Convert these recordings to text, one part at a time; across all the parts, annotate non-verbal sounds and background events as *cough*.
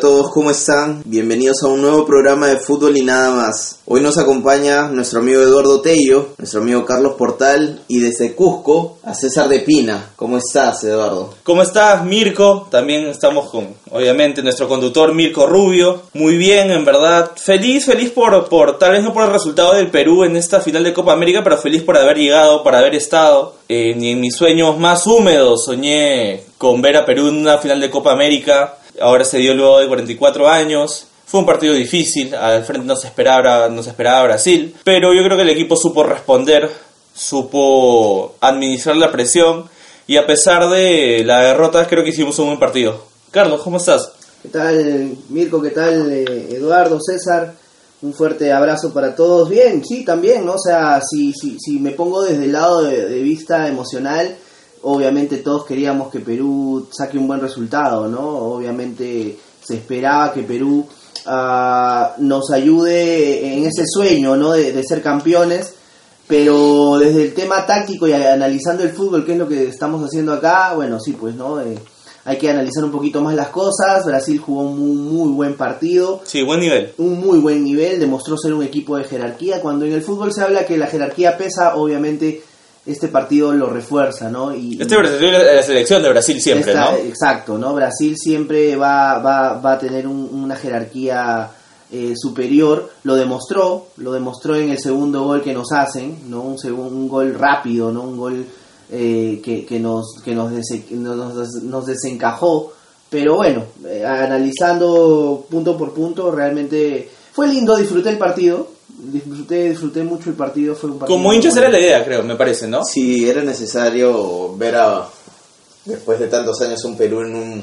todos, ¿cómo están? Bienvenidos a un nuevo programa de fútbol y nada más. Hoy nos acompaña nuestro amigo Eduardo Tello, nuestro amigo Carlos Portal y desde Cusco a César de Pina. ¿Cómo estás, Eduardo? ¿Cómo estás, Mirko? También estamos con, obviamente, nuestro conductor Mirko Rubio. Muy bien, en verdad. Feliz, feliz por, por, tal vez no por el resultado del Perú en esta final de Copa América, pero feliz por haber llegado, por haber estado. Eh, ni en mis sueños más húmedos soñé con ver a Perú en una final de Copa América ahora se dio luego de 44 años. Fue un partido difícil, al frente no se esperaba, no se esperaba Brasil, pero yo creo que el equipo supo responder, supo administrar la presión y a pesar de la derrota creo que hicimos un buen partido. Carlos, ¿cómo estás? ¿Qué tal Mirko? ¿Qué tal eh, Eduardo, César? Un fuerte abrazo para todos. Bien, sí, también, ¿no? O sea, si, si, si me pongo desde el lado de, de vista emocional, obviamente todos queríamos que Perú saque un buen resultado, ¿no? Obviamente se esperaba que Perú uh, nos ayude en ese sueño, ¿no? De, de, ser campeones, pero desde el tema táctico y analizando el fútbol, que es lo que estamos haciendo acá, bueno, sí, pues, ¿no? Eh, hay que analizar un poquito más las cosas. Brasil jugó un muy, muy, buen partido. Sí, buen nivel. Un muy buen nivel, demostró ser un equipo de jerarquía. Cuando en el fútbol se habla que la jerarquía pesa, obviamente este partido lo refuerza, ¿no? Y, este es la selección de Brasil siempre, esta, ¿no? Exacto, ¿no? Brasil siempre va, va, va a tener un, una jerarquía eh, superior, lo demostró, lo demostró en el segundo gol que nos hacen, ¿no? Un, segundo, un gol rápido, ¿no? Un gol eh, que, que, nos, que nos, des, nos, nos desencajó, pero bueno, eh, analizando punto por punto, realmente fue lindo, disfruté el partido, disfruté, disfruté mucho el partido. Fue un partido Como hinchas era la idea, creo, me parece, ¿no? Sí, era necesario ver a, después de tantos años, un Perú en, un,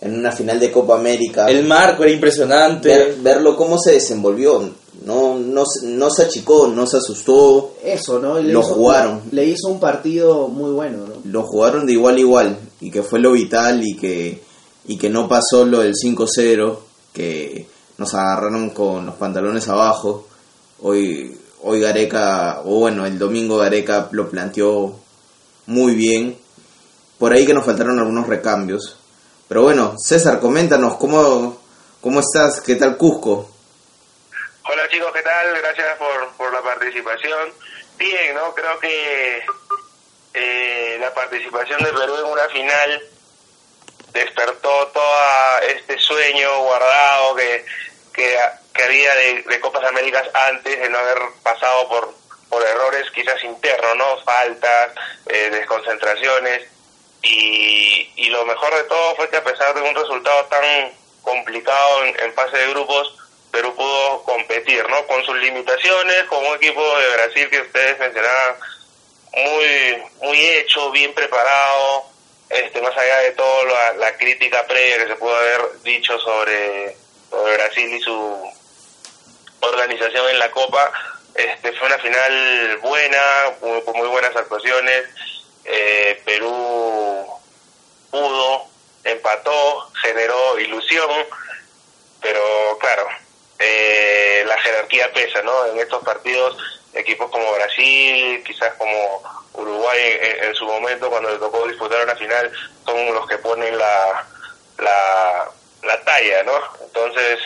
en una final de Copa América. El marco era impresionante. Ver, verlo cómo se desenvolvió. No, no, no se achicó, no se asustó. Eso, ¿no? Le lo hizo, jugaron. Le hizo un partido muy bueno, ¿no? Lo jugaron de igual a igual. Y que fue lo vital y que, y que no pasó lo del 5-0. Que nos agarraron con los pantalones abajo. Hoy, hoy Gareca, o bueno, el domingo Gareca lo planteó muy bien. Por ahí que nos faltaron algunos recambios. Pero bueno, César, coméntanos, ¿cómo, cómo estás? ¿Qué tal Cusco? Hola chicos, ¿qué tal? Gracias por, por la participación. Bien, ¿no? Creo que eh, la participación de Perú en una final despertó todo este sueño guardado que, que que había de, Copas Américas antes de no haber pasado por, por errores quizás internos, ¿no? Faltas, eh, desconcentraciones. Y, y lo mejor de todo fue que a pesar de un resultado tan complicado en, en fase de grupos, Perú pudo competir, ¿no? Con sus limitaciones, con un equipo de Brasil que ustedes mencionaban muy, muy hecho, bien preparado, este, más allá de todo la, la crítica previa que se pudo haber dicho sobre, sobre Brasil y su organización en la Copa. Este, fue una final buena, con muy buenas actuaciones. Eh, Perú pudo, empató, generó ilusión, pero claro, eh, la jerarquía pesa, ¿no? En estos partidos, equipos como Brasil, quizás como Uruguay en, su momento, cuando le tocó disputar una final, son los que ponen la, la, la talla, ¿no? Entonces,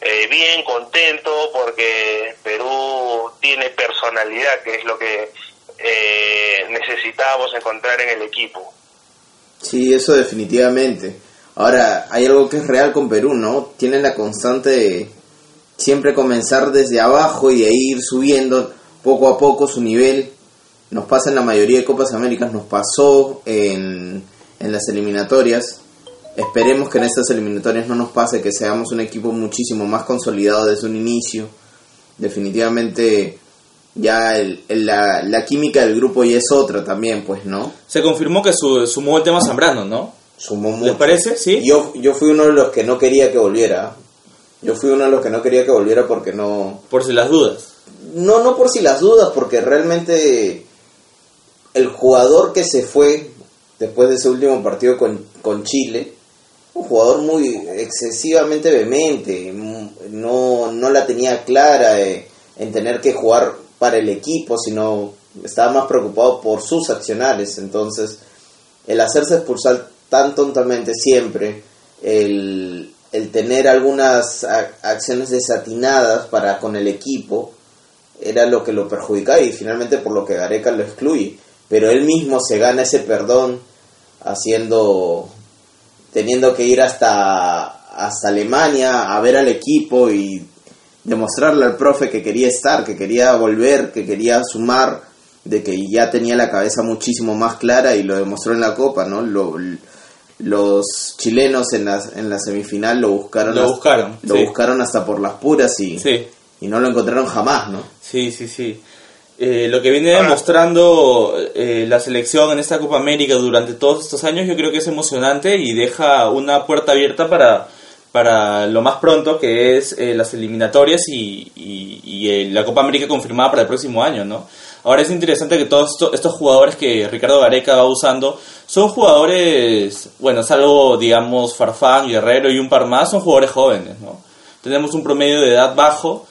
eh, bien, contento, porque Perú tiene personalidad, que es lo que eh, necesitábamos encontrar en el equipo. Sí, eso definitivamente. Ahora, hay algo que es real con Perú, ¿no? Tienen la constante siempre comenzar desde abajo y de ir subiendo poco a poco su nivel. Nos pasa en la mayoría de Copas Américas, nos pasó en, en las eliminatorias. Esperemos que en estas eliminatorias no nos pase, que seamos un equipo muchísimo más consolidado desde un inicio. Definitivamente ya el, el- la, la química del grupo ya es otra también, pues, ¿no? Se confirmó que su, sumó el tema Zambrano, ¿no? Sumó ¿Les mucho. parece? Sí. Yo, yo fui uno de los que no quería que volviera. Yo fui uno de los que no quería que volviera porque no... Por si las dudas. No, no por si las dudas, porque realmente el jugador que se fue después de ese último partido con, con Chile, un jugador muy excesivamente vehemente, no, no la tenía clara eh, en tener que jugar para el equipo, sino estaba más preocupado por sus accionales. Entonces, el hacerse expulsar tan tontamente siempre, el, el tener algunas acciones desatinadas para con el equipo, era lo que lo perjudicaba y finalmente por lo que Gareca lo excluye. Pero él mismo se gana ese perdón haciendo, teniendo que ir hasta, hasta Alemania a ver al equipo y demostrarle al profe que quería estar, que quería volver, que quería sumar, de que ya tenía la cabeza muchísimo más clara y lo demostró en la Copa, ¿no? Lo- los chilenos en la, en la semifinal lo buscaron, Lo hasta- buscaron, lo sí. buscaron hasta por las puras y, Sí. y no lo encontraron jamás, ¿no? Sí, sí, sí. Eh, lo que viene demostrando eh, la selección en esta Copa América durante todos estos años yo creo que es emocionante y deja una puerta abierta para, para lo más pronto que es eh, las eliminatorias y, y- y, eh, la Copa América confirmada para el próximo año, ¿no? Ahora es interesante que todos esto- estos jugadores que Ricardo Gareca va usando son jugadores, bueno, salvo digamos Farfán, Guerrero y un par más, son jugadores jóvenes, ¿no? Tenemos un promedio de edad bajo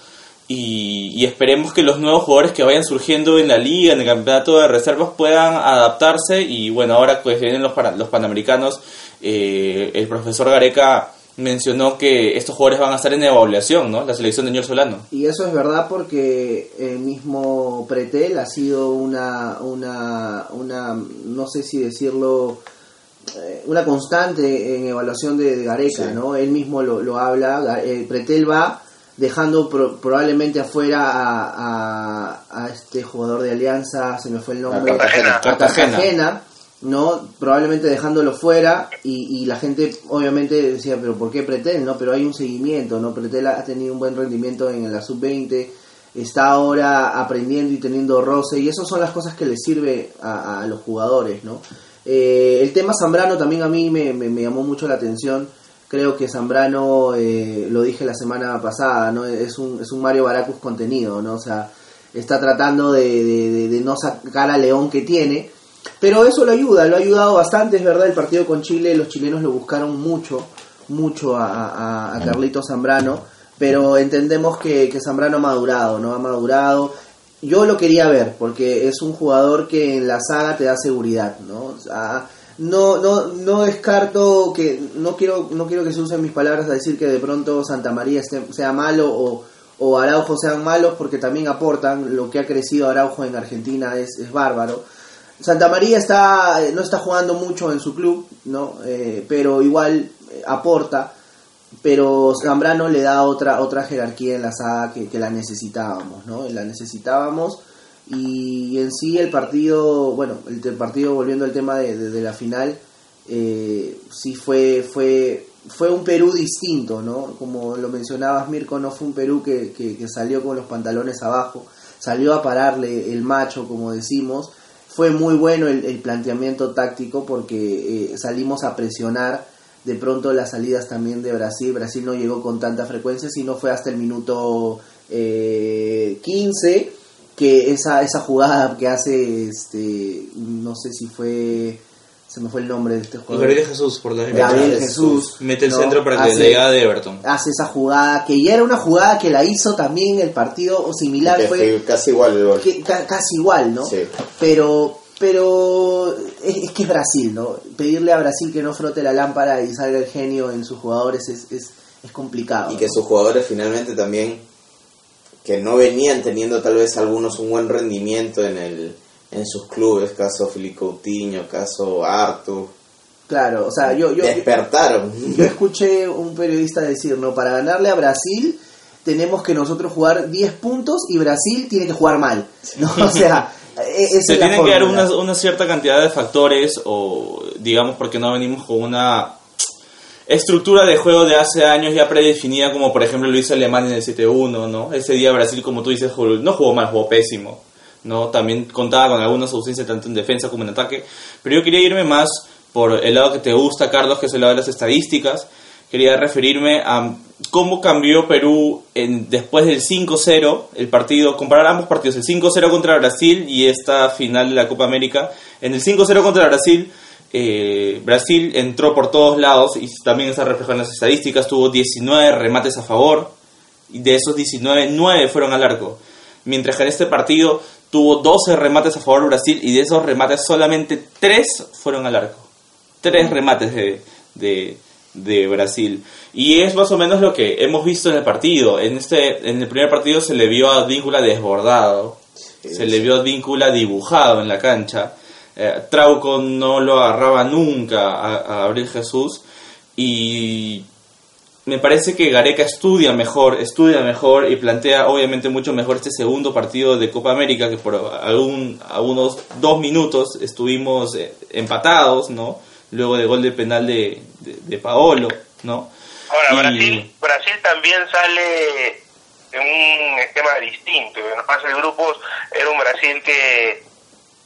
y, y esperemos que los nuevos jugadores que vayan surgiendo en la liga, en el campeonato de reservas, puedan adaptarse y bueno, ahora pues vienen los, para- los panamericanos, eh, el profesor Gareca mencionó que estos jugadores van a estar en evaluación, ¿no? La selección de Ñor Solano. Y eso es verdad porque el mismo Pretel ha sido una, una, una no sé si decirlo, eh, una constante en evaluación de, Gareca, Sí. ¿no? Él mismo lo, lo habla, eh, Pretel va dejando pro- probablemente afuera a, a, a este jugador de Alianza, se me fue el nombre, A Cartagena. a Cartagena. Cartagena, ¿no? Probablemente dejándolo fuera y, y la gente obviamente decía, pero ¿por qué Pretel? ¿no? Pero hay un seguimiento, ¿no? Pretel ha tenido un buen rendimiento en la sub-20, está ahora aprendiendo y teniendo roce y esas son las cosas que le sirve a, a los jugadores, ¿no? Eh, el tema Zambrano también a mí me, me- me llamó mucho la atención. Creo que Zambrano, eh, lo dije la semana pasada, ¿no? Es un, es un Mario Baracus contenido, ¿no? O sea, está tratando de, de- no sacar a León que tiene, pero eso lo ayuda, lo ha ayudado bastante, es verdad, el partido con Chile, los chilenos lo buscaron mucho, mucho a, a, a Carlito Zambrano, pero entendemos que, que Zambrano ha madurado, ¿no? Ha madurado. Yo lo quería ver, porque es un jugador que en la saga te da seguridad, ¿no? No, no, no descarto que, no quiero, no quiero que se usen mis palabras a decir que de pronto Santa María sea malo o, o Araujo sean malos, porque también aportan, lo que ha crecido Araujo en Argentina es, es bárbaro. Santa María está no está jugando mucho en su club, ¿no? Eh, pero igual eh, aporta. Pero Zambrano le da otra otra jerarquía en la saga que, que la necesitábamos, ¿no? La necesitábamos y en sí el partido, bueno, el, partido volviendo al tema de, de- la final, eh, sí fue fue fue un Perú distinto, ¿no? Como lo mencionabas Mirko, no fue un Perú que, que- salió con los pantalones abajo, salió a pararle el macho, como decimos. Fue muy bueno el, el planteamiento táctico porque eh, salimos a presionar de pronto las salidas también de Brasil. Brasil no llegó con tanta frecuencia, sino fue hasta el minuto eh, 15 que esa, esa jugada que hace, este no sé si fue, se me fue el nombre de este jugador. Gabriel Jesús por la Gabriel Jesús. Jesús. Mete el ¿no? centro para que Hace- le llegada de Everton. Hace esa jugada, que ya era una jugada que la hizo también el partido similar, Que fue casi igual el gol. que- ca- casi igual, ¿no? Sí. Pero, pero es, es que es Brasil, ¿no? Pedirle a Brasil que no frote la lámpara y salga el genio en sus jugadores es, es, es complicado. Y que sus jugadores finalmente también, que no venían teniendo tal vez algunos un buen rendimiento en el en sus clubes, caso Filipe Coutinho, caso Artur, Claro, o sea, yo, yo, despertaron. yo escuché un periodista decir, ¿no? Para ganarle a Brasil tenemos que nosotros jugar 10 puntos y Brasil tiene que jugar mal. ¿no? O sea, *laughs* e- esa Se tienen que dar una, una cierta cantidad de factores o digamos porque no venimos con una estructura de juego de hace años ya predefinida como por ejemplo lo hizo Alemania en el 7-1, ¿no? Ese día Brasil como tú dices jugó- no jugó mal, jugó pésimo, ¿no? También contaba con algunas ausencias tanto en defensa como en ataque, pero yo quería irme más por el lado que te gusta Carlos, que es el lado de las estadísticas. Quería referirme a cómo cambió Perú en, después del 5-0, el partido, comparar ambos partidos, el 5-0 contra Brasil y esta final de la Copa América. En el 5-0 contra Brasil, eh, Brasil entró por todos lados y también está reflejado en las estadísticas, tuvo 19 remates a favor y de esos 19, 9 fueron al arco. Mientras que en este partido tuvo 12 remates a favor Brasil y de esos remates solamente 3 fueron al arco. Tres remates de, de, de Brasil. Y es más o menos lo que hemos visto en el partido. En, este, en el primer partido se le vio a Víncula desbordado, se le vio a Víncula dibujado en la cancha. Eh, Trauco no lo agarraba nunca a, a Jesús. Y me parece que Gareca estudia mejor, estudia mejor y plantea obviamente mucho mejor este segundo partido de Copa América que por algún, algunos dos minutos estuvimos eh, empatados, ¿no? Luego del gol de penal de, de, de Paolo, ¿no? Ahora, Y- Brasil, Brasil también sale en un esquema distinto. En la fase de grupos era un Brasil que,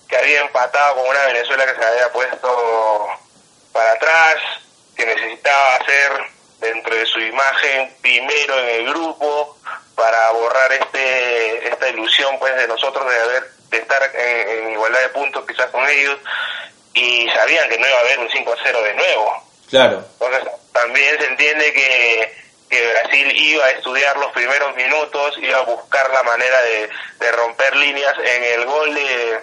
que había empatado con una Venezuela que se había puesto para atrás, que necesitaba hacer dentro de su imagen primero en el grupo para borrar este esta ilusión pues de nosotros de haber de estar en, en igualdad de puntos quizás con ellos y sabían que no iba a haber un 5 a 0 de nuevo. Claro, entonces también se entiende que, que Brasil iba a estudiar los primeros minutos, iba a buscar la manera de, de romper líneas en el gol de,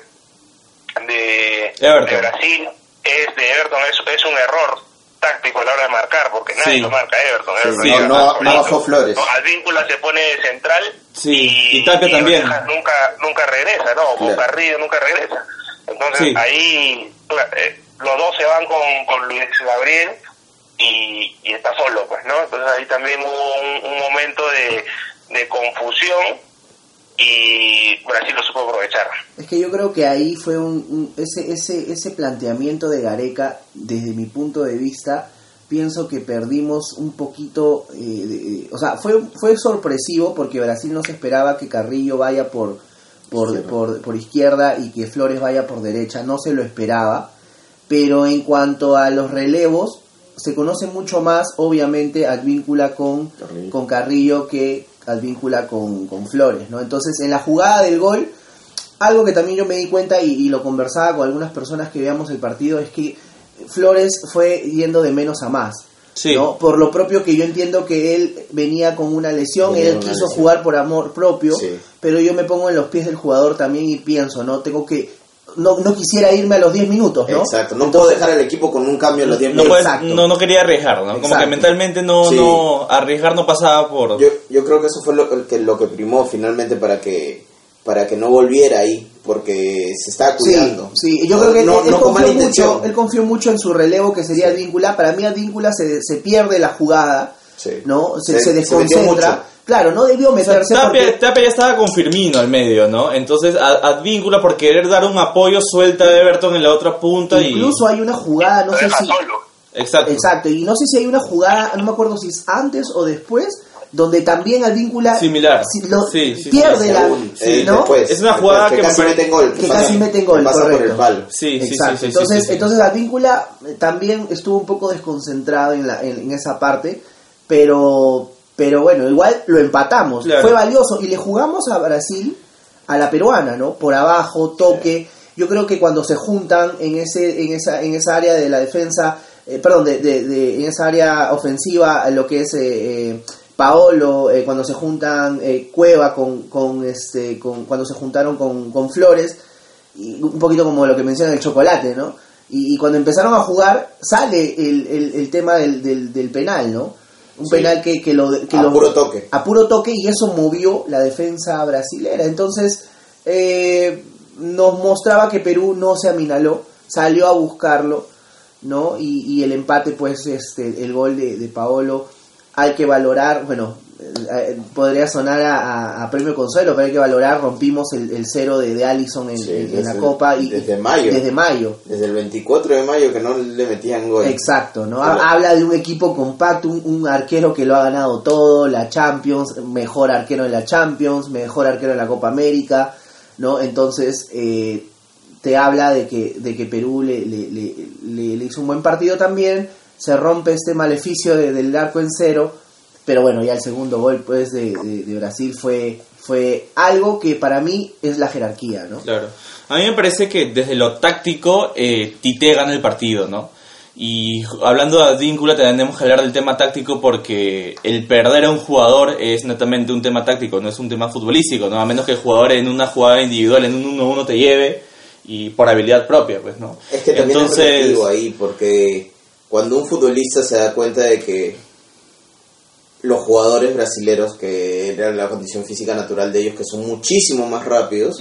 de, de Brasil. Es de Everton, es, es un error táctico a la hora de marcar, porque nadie Sí. lo marca Everton. Everton sí, no- no bajó Flores. No, Advíncula se pone central Sí, y Tapia también. Nunca, nunca regresa, ¿no? Claro. Carrillo nunca regresa. Entonces Sí. ahí eh, los dos se van con, con Luis Gabriel y, y está solo, pues, ¿no? Entonces ahí también hubo un, un momento de, de confusión y Brasil lo supo aprovechar. Es que yo creo que ahí fue un, un- ese, ese, ese planteamiento de Gareca, desde mi punto de vista, pienso que perdimos un poquito, eh, de- o sea, fue, fue sorpresivo porque Brasil no se esperaba que Carrillo vaya por, por, Izquierda. por, por izquierda y que Flores vaya por derecha, no se lo esperaba, pero en cuanto a los relevos, se conoce mucho más, obviamente, Advíncula con Carrillo. con Carrillo que Advíncula con, con Flores, ¿no? Entonces, en la jugada del gol, algo que también yo me di cuenta y, y lo conversaba con algunas personas que veamos el partido es que Flores fue yendo de menos a más. Sí. ¿no? Por lo propio que yo entiendo que él venía con una lesión, Venía él quiso lesión. jugar por amor propio, Sí. pero yo me pongo en los pies del jugador también y pienso, ¿no? Tengo que no, no quisiera irme a los 10 minutos, ¿no? Exacto, no puedo dejar al equipo con un cambio en los 10 no, minutos. puedes- no, no quería arriesgar, ¿no? Como que mentalmente no, Sí. no, arriesgar no pasaba por... Yo, yo creo que eso fue lo que, lo que primó finalmente para que para que no volviera ahí, porque se estaba Sí, cuidando. sí, yo creo que no, él, no confió mucho, él confió mucho en su relevo que sería Advíncula. Para mí Advíncula se, se pierde la jugada, Sí. ¿no? Se, Se- se desconcentra. Claro, no debió O sea, meterse Tapia, porque... Tapia ya estaba con Firmino al medio, ¿no? Entonces, Advíncula por querer dar un apoyo suelta a Everton en la otra punta Incluso hay una jugada, no sé si... solo. Exacto. Exacto, y no sé si hay una jugada, no me acuerdo si es antes o después, donde también Advíncula Similar. si lo- Sí, sí, pierde Sí, la... eh, ¿no? después, Es una jugada que me casi pare- mete en gol. que casi mete en gol, Pasa por correcto. el palo. Sí, sí, Exacto. sí, sí, entonces, sí, sí. entonces Advíncula eh, también estuvo un poco desconcentrado en, la, en, en esa parte, pero, pero bueno, igual lo empatamos. Claro. Fue valioso y le jugamos a Brasil, a la peruana, ¿no? Por abajo, toque. Yo creo que cuando se juntan en ese, en esa, en esa área de la defensa, eh, perdón, de, de- de- en esa área ofensiva, lo que es eh, eh, Paolo, eh, cuando se juntan eh, Cueva con, con este, con, cuando se juntaron con, con Flores, y un poquito como lo que menciona el chocolate, ¿no? Y, y cuando empezaron a jugar, sale el, el, el tema del, del, del penal, ¿no? Un Sí. penal que, que lo... Que A lo- puro toque. A puro toque y eso movió la defensa brasilera. Entonces, eh, nos mostraba que Perú no se aminaló, salió a buscarlo, ¿no? Y, y el empate, pues, este, el gol de, de Paolo, hay que valorar, bueno, podría sonar a, a- premio consuelo, pero hay que valorar, rompimos el, el cero de, de Allison en, Sí, en- en la Copa. Y, desde mayo. Desde mayo. Desde el 24 de mayo que no le metían gol. Exacto, ¿no? Habla de un equipo compacto, un, un arquero que lo ha ganado todo, la Champions, mejor arquero en la Champions, mejor arquero en la Copa América, ¿no? Entonces, eh, te habla de que, de que Perú le, le- le- le- le hizo un buen partido también, se rompe este maleficio de- del arco en cero, pero bueno, ya el segundo gol pues de, de- de Brasil fue, fue algo que para mí es la jerarquía, ¿no? Claro. A mí me parece que desde lo táctico, eh, Tite gana el partido, ¿no? Y hablando de Advíncula, tenemos que hablar del tema táctico porque el perder a un jugador es netamente un tema táctico, no es un tema futbolístico, ¿no? A menos que el jugador en una jugada individual, en un 1-1 te lleve y por habilidad propia, pues, ¿no? Es que también es relativo ahí, porque cuando un futbolista se da cuenta de que los jugadores brasileros, que era la condición física natural de ellos, que son muchísimo más rápidos,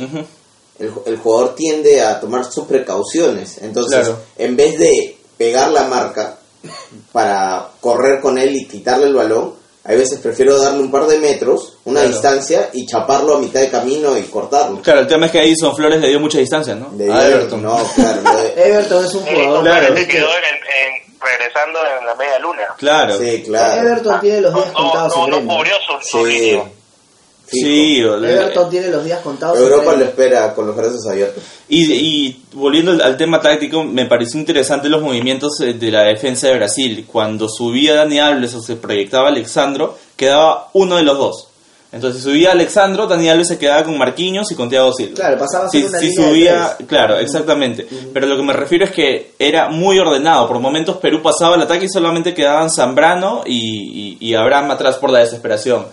el, el jugador tiende a tomar sus precauciones. Entonces, Claro. en vez de pegar la marca para correr con él y quitarle el balón, hay veces prefiero darle un par de metros, una Claro. distancia, y chaparlo a mitad de camino y cortarlo. Claro, el tema es que ahí Son Flores le dio mucha distancia, ¿no? De a Everton. No, claro. de- *laughs* Everton es un Sí, jugador... Claro. en- regresando en la media luna. Claro. sí, claro. Everton tiene los días No, contados no, en no Gremio. cubrió su, su Sí. Sí, Everton tiene los días contados. en Europa lo Gremio. espera con los brazos abiertos. Y, y volviendo al, al tema táctico, me pareció interesante los movimientos eh, de la defensa de Brasil. Cuando subía Dani Alves o se proyectaba Alexandro, quedaba uno de los dos. Entonces, si subía Alexandro, Dani Alves se quedaba con Marquinhos y con Thiago Silva. Claro, pasaba a ser Si, una si línea de subía, tres. claro, exactamente. Pero lo que me refiero es que era muy ordenado. Por momentos Perú pasaba el ataque y solamente quedaban Zambrano y, y, y Abraham atrás por la desesperación.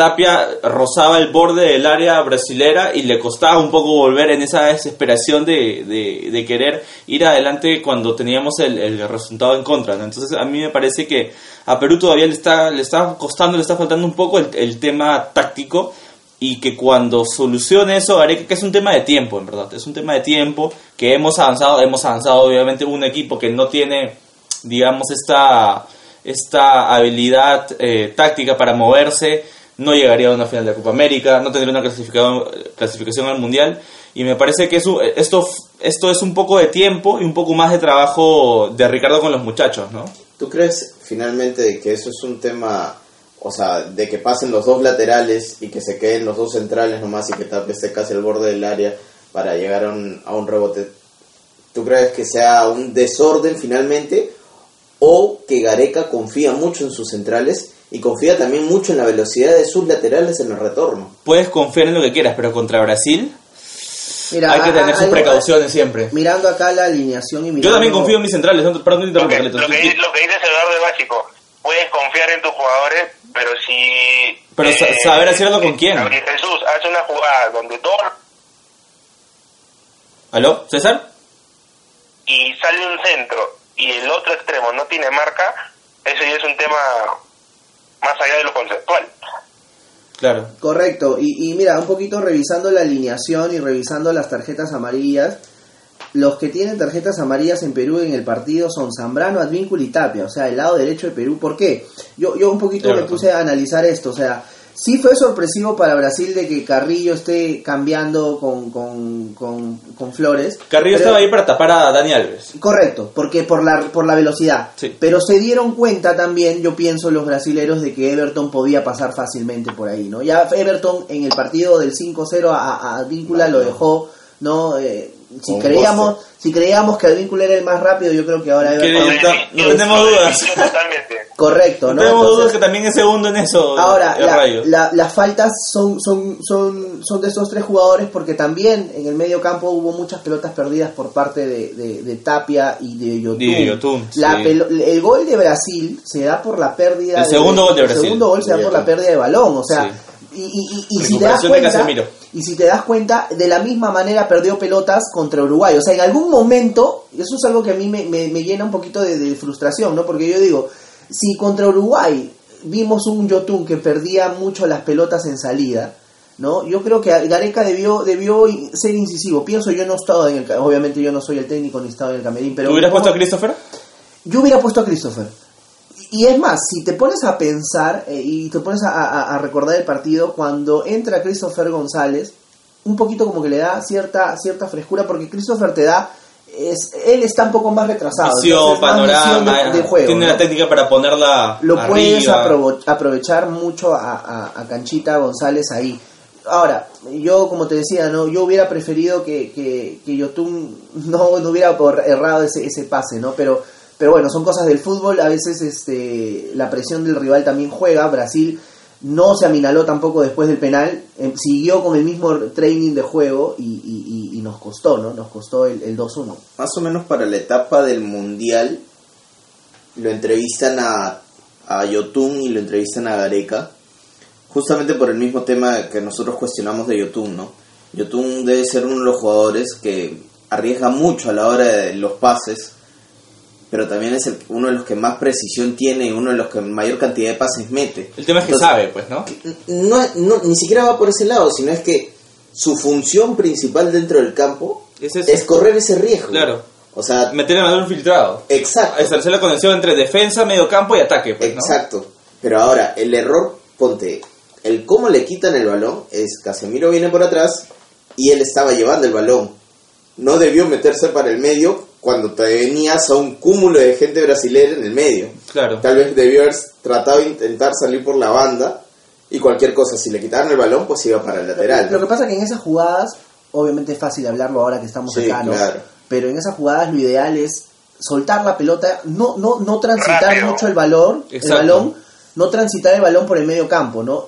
Tapia rozaba el borde del área brasilera y le costaba un poco volver en esa desesperación de, querer ir adelante cuando teníamos el, resultado en contra. Entonces a mí me parece que a Perú todavía le está, le está costando, le está faltando un poco el, tema táctico y que cuando solucione eso, haré que es un tema de tiempo, en verdad, es un tema de tiempo que hemos avanzado, hemos avanzado obviamente un equipo que no tiene, digamos, esta, esta habilidad eh, táctica para moverse, no llegaría a una final de Copa América, no tendría una clasificación, al Mundial, y me parece que eso, esto, esto es un poco de tiempo y un poco más de trabajo de Ricardo con los muchachos, ¿no? ¿Tú crees finalmente que eso es un tema, o sea, de que pasen los dos laterales y que se queden los dos centrales nomás y que Tapia esté casi al borde del área para llegar a un, a un rebote? ¿Tú crees que sea un desorden finalmente o que Gareca confía mucho en sus centrales y confía también mucho en la velocidad de sus laterales en el retorno? Puedes confiar en lo que quieras, pero contra Brasil Mira, hay que a- tener sus algo- precauciones siempre. Mirando acá la alineación y mirando... Yo también confío en mis centrales, no, perdón te Lo interrumpa, que, lo, que, Sí, lo que dices Eduardo es básico. Puedes confiar en tus jugadores, pero si... eh, Pero sa- saber hacerlo con quién. Gabriel Jesús hace una jugada donde dos ¿Aló? ¿César? y sale un centro y el otro extremo no tiene marca, eso ya es un tema más allá de lo conceptual. Claro. Correcto, y, y mira, un poquito revisando la alineación y revisando las tarjetas amarillas, los que tienen tarjetas amarillas en Perú en el partido son Zambrano, Advíncula y Tapia, o sea, el lado derecho de Perú. ¿Por qué? Yo, yo un poquito Claro. me puse a analizar esto, o sea, sí fue sorpresivo para Brasil de que Carrillo esté cambiando con, con, con, con Flores. Carrillo pero- estaba ahí para tapar a Dani Alves. Correcto, porque por la, por la velocidad. Sí. Pero se dieron cuenta también, yo pienso, los brasileros de que Everton podía pasar fácilmente por ahí, ¿no? Ya Everton en el partido del 5-0 a, a Advíncula lo dejó, ¿no? Eh, si Con creíamos si creíamos que Advíncula era el más rápido, yo creo que ahora Que Everton... no- no tenemos dudas. Totalmente. Correcto, No ¿no? tenemos Entonces- dudas que también es segundo en eso. Ahora, la- la- las faltas son, son, son, son de estos tres jugadores porque también en el medio campo hubo muchas pelotas perdidas por parte de, de- de Tapia y de Yotun. Y de Yotun, La sí. pelo- el gol de Brasil se da por la pérdida El segundo gol de Brasil. El segundo gol se da por la pérdida de balón, o sea, Sí. Y, y- y- si te das de cuenta, Casemiro. y si te das cuenta, de la misma manera perdió pelotas contra Uruguay. O sea, en algún momento, y eso es algo que a mí me, me- me llena un poquito de, de frustración, ¿no? Porque yo digo, si contra Uruguay vimos un Yotun que perdía mucho las pelotas en salida, ¿no? Yo creo que Gareca debió, debió ser incisivo. Pienso, yo no he estado en el... Obviamente yo no soy el técnico ni he estado en el camerín, pero... ¿Tú hubieras ¿cómo- puesto a Christopher? yo hubiera puesto a Christopher. Y es más, si te pones a pensar eh, y te pones a, a- a recordar el partido, cuando entra Christopher González, un poquito como que le da cierta, cierta frescura, porque Christopher te da, es, él está un poco más retrasado. Visión, entonces, más visión panorama, de, de juego. tiene ¿no? la técnica para ponerla Lo puedes arriba. aprovo- aprovechar mucho a, a- a Canchita González ahí. Ahora, yo como te decía, no, yo hubiera preferido que, que, que Yotun no, no hubiera errado ese, ese pase, ¿no? Pero, pero bueno, son cosas del fútbol, a veces este, la presión del rival también juega, Brasil no se aminaló tampoco después del penal, em, siguió con el mismo training de juego y, y- nos costó, ¿no? Nos costó el, el 2-1. Más o menos para la etapa del mundial lo entrevistan a, a Yotun y lo entrevistan a Gareca. Justamente por el mismo tema que nosotros cuestionamos de Yotun, ¿no? Yotun debe ser uno de los jugadores que arriesga mucho a la hora de los pases, pero también es el- uno de los que más precisión tiene y uno de los que mayor cantidad de pases mete. El tema es que sabe, pues, ¿no? no, no, ni siquiera va por ese lado, sino es que su función principal dentro del campo Es correr ese riesgo. Claro. O sea, Meter el balón filtrado. exacto. Establecer la conexión entre defensa, medio campo y ataque, pues, ¿no? Exacto. Pero ahora, el error, ponte, el cómo le quitan el balón es Casemiro viene por atrás y él estaba llevando el balón. No debió meterse para el medio cuando te venías a un cúmulo de gente brasilera en el medio. Claro. Tal vez debió haber tratado de intentar salir por la banda y cualquier cosa. Si le quitaron el balón, pues iba para el lateral. Lo que pasa que en esas jugadas, obviamente es fácil hablarlo ahora que estamos Sí, acá, ¿no? claro. Pero en esas jugadas lo ideal es soltar la pelota, no, no, no transitar Rápido. mucho el balón, el balón, no transitar el balón por el medio campo, ¿no?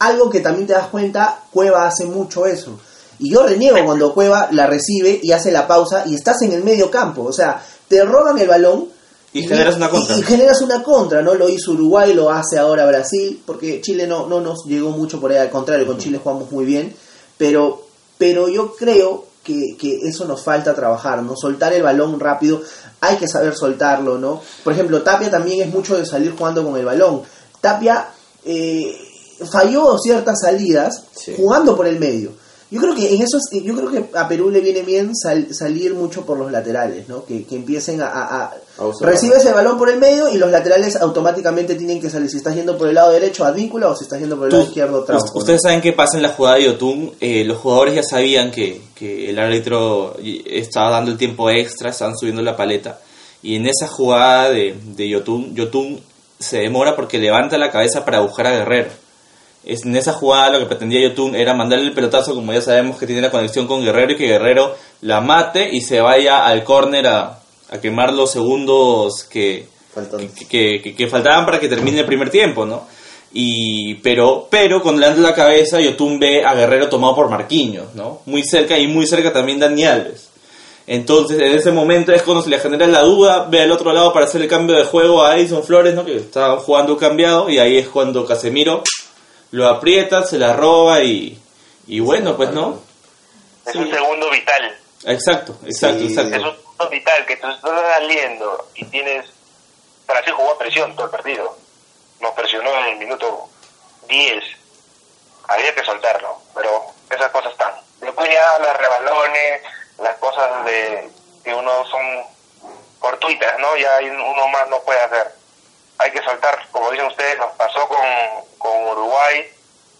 Algo que también te das cuenta, Cueva hace mucho eso. Y yo reniego cuando Cueva la recibe y hace la pausa y estás en el medio campo. O sea, te roban el balón Y generas una contra. Y, y generas una contra, ¿no? Lo hizo Uruguay, lo hace ahora Brasil, porque Chile no, no nos llegó mucho por ahí, al contrario, con Chile jugamos muy bien, pero, pero yo creo que, que eso nos falta trabajar, ¿no? Soltar el balón rápido, hay que saber soltarlo, ¿no? Por ejemplo, Tapia también es mucho de salir jugando con el balón. Tapia eh, falló ciertas salidas Sí. jugando por el medio. Yo creo que en eso es- yo creo que a Perú le viene bien sal- salir mucho por los laterales, ¿no? Que, que empiecen a, a- a- recibes el balón por el medio y los laterales automáticamente tienen que salir. Si estás yendo por el lado derecho, Advíncula, o si estás yendo por el lado izquierdo, Trauco, ¿no? Ustedes saben qué pasa en la jugada de Yotun. Eh, los jugadores ya sabían que, que el árbitro estaba dando el tiempo extra, estaban subiendo la paleta. Y en esa jugada de, de Yotun, Yotun se demora porque levanta la cabeza para buscar a Guerrero. Es, en esa jugada lo que pretendía Yotun era mandarle el pelotazo, como ya sabemos que tiene la conexión con Guerrero, y que Guerrero la mate y se vaya al córner a, a quemar los segundos que, que, que- que- que faltaban para que termine el primer tiempo, ¿no? Y, pero, pero cuando le dan la cabeza, Yotun ve a Guerrero tomado por Marquinhos, ¿no? Muy cerca y muy cerca también Dani Alves. Entonces, en ese momento es cuando se le genera la duda, ve al otro lado para hacer el cambio de juego a Edison Flores, ¿no? Que estaba jugando cambiado, y ahí es cuando Casemiro lo aprieta, se la roba y, y bueno, pues, ¿no? Es un segundo vital. Exacto, exacto, Sí. exacto. Es un segundo vital que tú estás saliendo y tienes. Brasil jugó a presión todo el partido. Nos presionó en el minuto 10. Había que soltarlo, pero esas cosas están. Después ya los rebalones, las cosas de que uno son fortuitas, ¿no? Ya uno más no puede hacer. Hay que soltar, como dicen ustedes, nos pasó con, con Uruguay,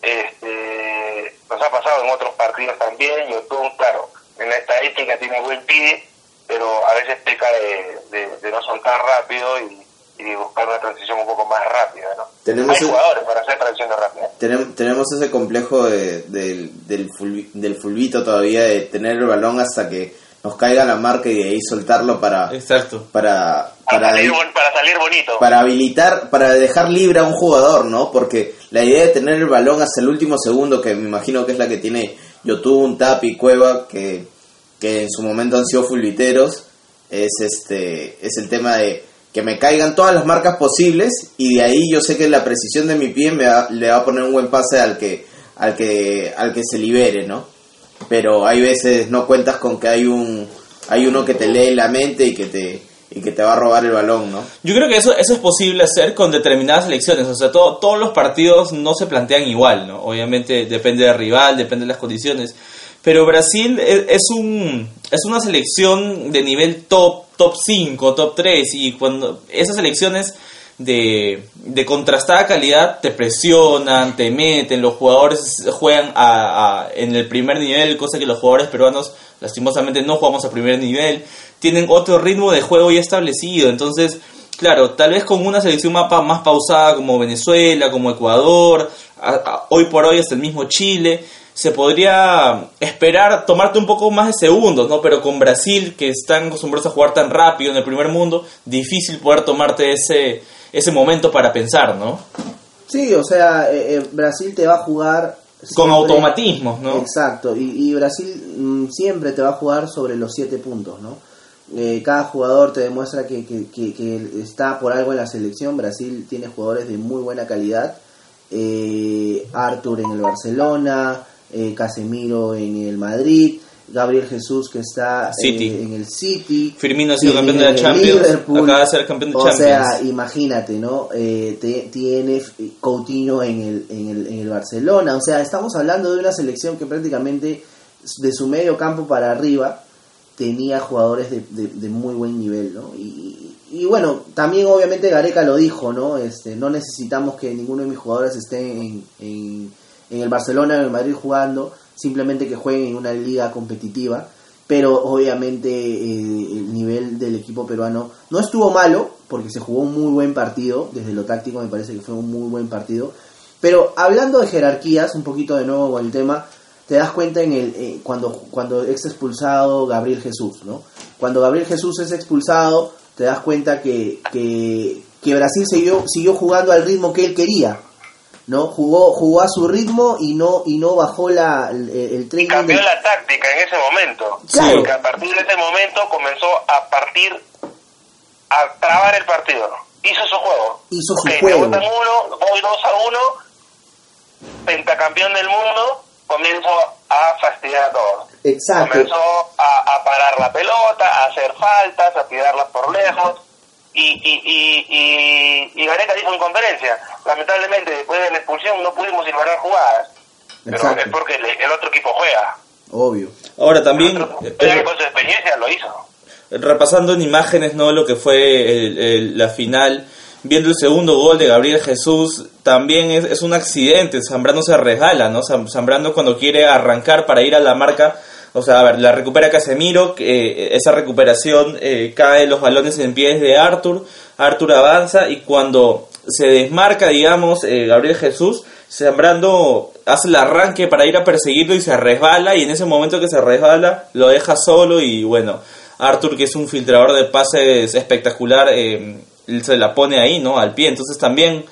este, nos ha pasado en otros partidos también, YouTube, claro, en la estadística tiene buen pie, pero a veces peca de, de, de no soltar rápido y, y buscar una transición un poco más rápida, ¿no? Tenemos Hay jugadores para hacer transiciones rápidas. Tenem- tenemos ese complejo de- del, del fulbito todavía de tener el balón hasta que nos caiga la marca y de ahí soltarlo para Exacto. para Para, para, salir, bon- para salir bonito. para habilitar para dejar libre a un jugador no porque la idea de tener el balón hasta el último segundo que me imagino que es la que tiene Yotun, Tapi, Cueva que que en su momento han sido fulbiteros es este es el tema de que me caigan todas las marcas posibles y de ahí yo sé que la precisión de mi pie me va- le va a poner un buen pase al que al que al que se libere no pero hay veces no cuentas con que hay un hay uno que te lee la mente y que te y que te va a robar el balón no Yo creo que eso, eso es posible hacer con determinadas elecciones. O sea, todo- todos los partidos no se plantean igual, ¿no? Obviamente depende del rival, depende de las condiciones. Pero Brasil es, es un, es una selección de nivel top, top 5, top 3. Y cuando esas selecciones de, de contrastada calidad te presionan, te meten, los jugadores juegan a, en el primer nivel, cosa que los jugadores peruanos lastimosamente no jugamos a primer nivel, tienen otro ritmo de juego ya establecido, entonces, claro, tal vez con una selección más, más pausada como Venezuela, como Ecuador, hoy por hoy hasta el mismo Chile, se podría esperar tomarte un poco más de segundos, ¿no? Pero con Brasil, que están acostumbrados a jugar tan rápido en el primer mundo, difícil poder tomarte ese, ese momento para pensar, ¿no? Sí, o sea, eh, eh, Brasil te va a jugar... Con automatismos, ¿no? Exacto, y, y Brasil mm, siempre te va a jugar sobre los siete puntos, ¿no? Eh, cada jugador te demuestra que, que, que- que está por algo en la selección. Brasil tiene jugadores de muy buena calidad. Eh, Arthur en el Barcelona, eh, Casemiro en el Madrid, Gabriel Jesús que está eh, en el City. Firmino ha sido campeón de la Champions, Liverpool. acaba de ser campeón de o Champions. sea, imagínate, ¿no? Eh, te- tiene Coutinho en el, en, el, en el Barcelona. O sea, estamos hablando de una selección que prácticamente de su medio campo para arriba tenía jugadores de, de- de muy buen nivel, ¿no? Y, y bueno, también obviamente Gareca lo dijo, ¿no? Este, no necesitamos que ninguno de mis jugadores esté en, en, en el Barcelona o en el Madrid jugando, simplemente que jueguen en una liga competitiva. Pero obviamente eh, el nivel del equipo peruano no estuvo malo, porque se jugó un muy buen partido, desde lo táctico me parece que fue un muy buen partido. Pero hablando de jerarquías, un poquito de nuevo con el tema, te das cuenta en el eh, cuando cuando es expulsado Gabriel Jesús, ¿no? Cuando Gabriel Jesús es expulsado, te das cuenta que, que, que Brasil siguió siguió jugando al ritmo que él quería, ¿no? Jugó jugó a su ritmo y no y no bajó la el, el training cambió del- la táctica en ese momento. Claro. Porque a partir de ese momento comenzó a partir, a trabar el partido. Hizo su juego. Hizo su Ok, me juego. botan uno, voy 2 a 1, pentacampeón del mundo, comienzo a fastidiar a todos. Exacto. Comenzó a, a parar la pelota, a hacer faltas, a tirarlas por lejos. Y, y, y, y, y Gareca dijo en conferencia, lamentablemente después de la expulsión no pudimos silbanar jugadas. Pero Exacto. es porque el, el otro equipo juega. Obvio. Ahora también, El otro- eh, pero con su experiencia lo hizo. repasando en imágenes no lo que fue el- el- la final viendo el segundo gol de Gabriel Jesús también es, es un accidente Zambrano se resbala no Zam- Zambrano cuando quiere arrancar para ir a la marca o sea a ver la recupera Casemiro eh, esa recuperación eh, cae los balones en pies de Arthur Arthur avanza y cuando se desmarca digamos eh, Gabriel Jesús Zambrano hace el arranque para ir a perseguirlo y se resbala y en ese momento que se resbala lo deja solo y bueno Arthur, que es un filtrador de pases espectacular, eh, se la pone ahí, ¿no? Al pie. Entonces también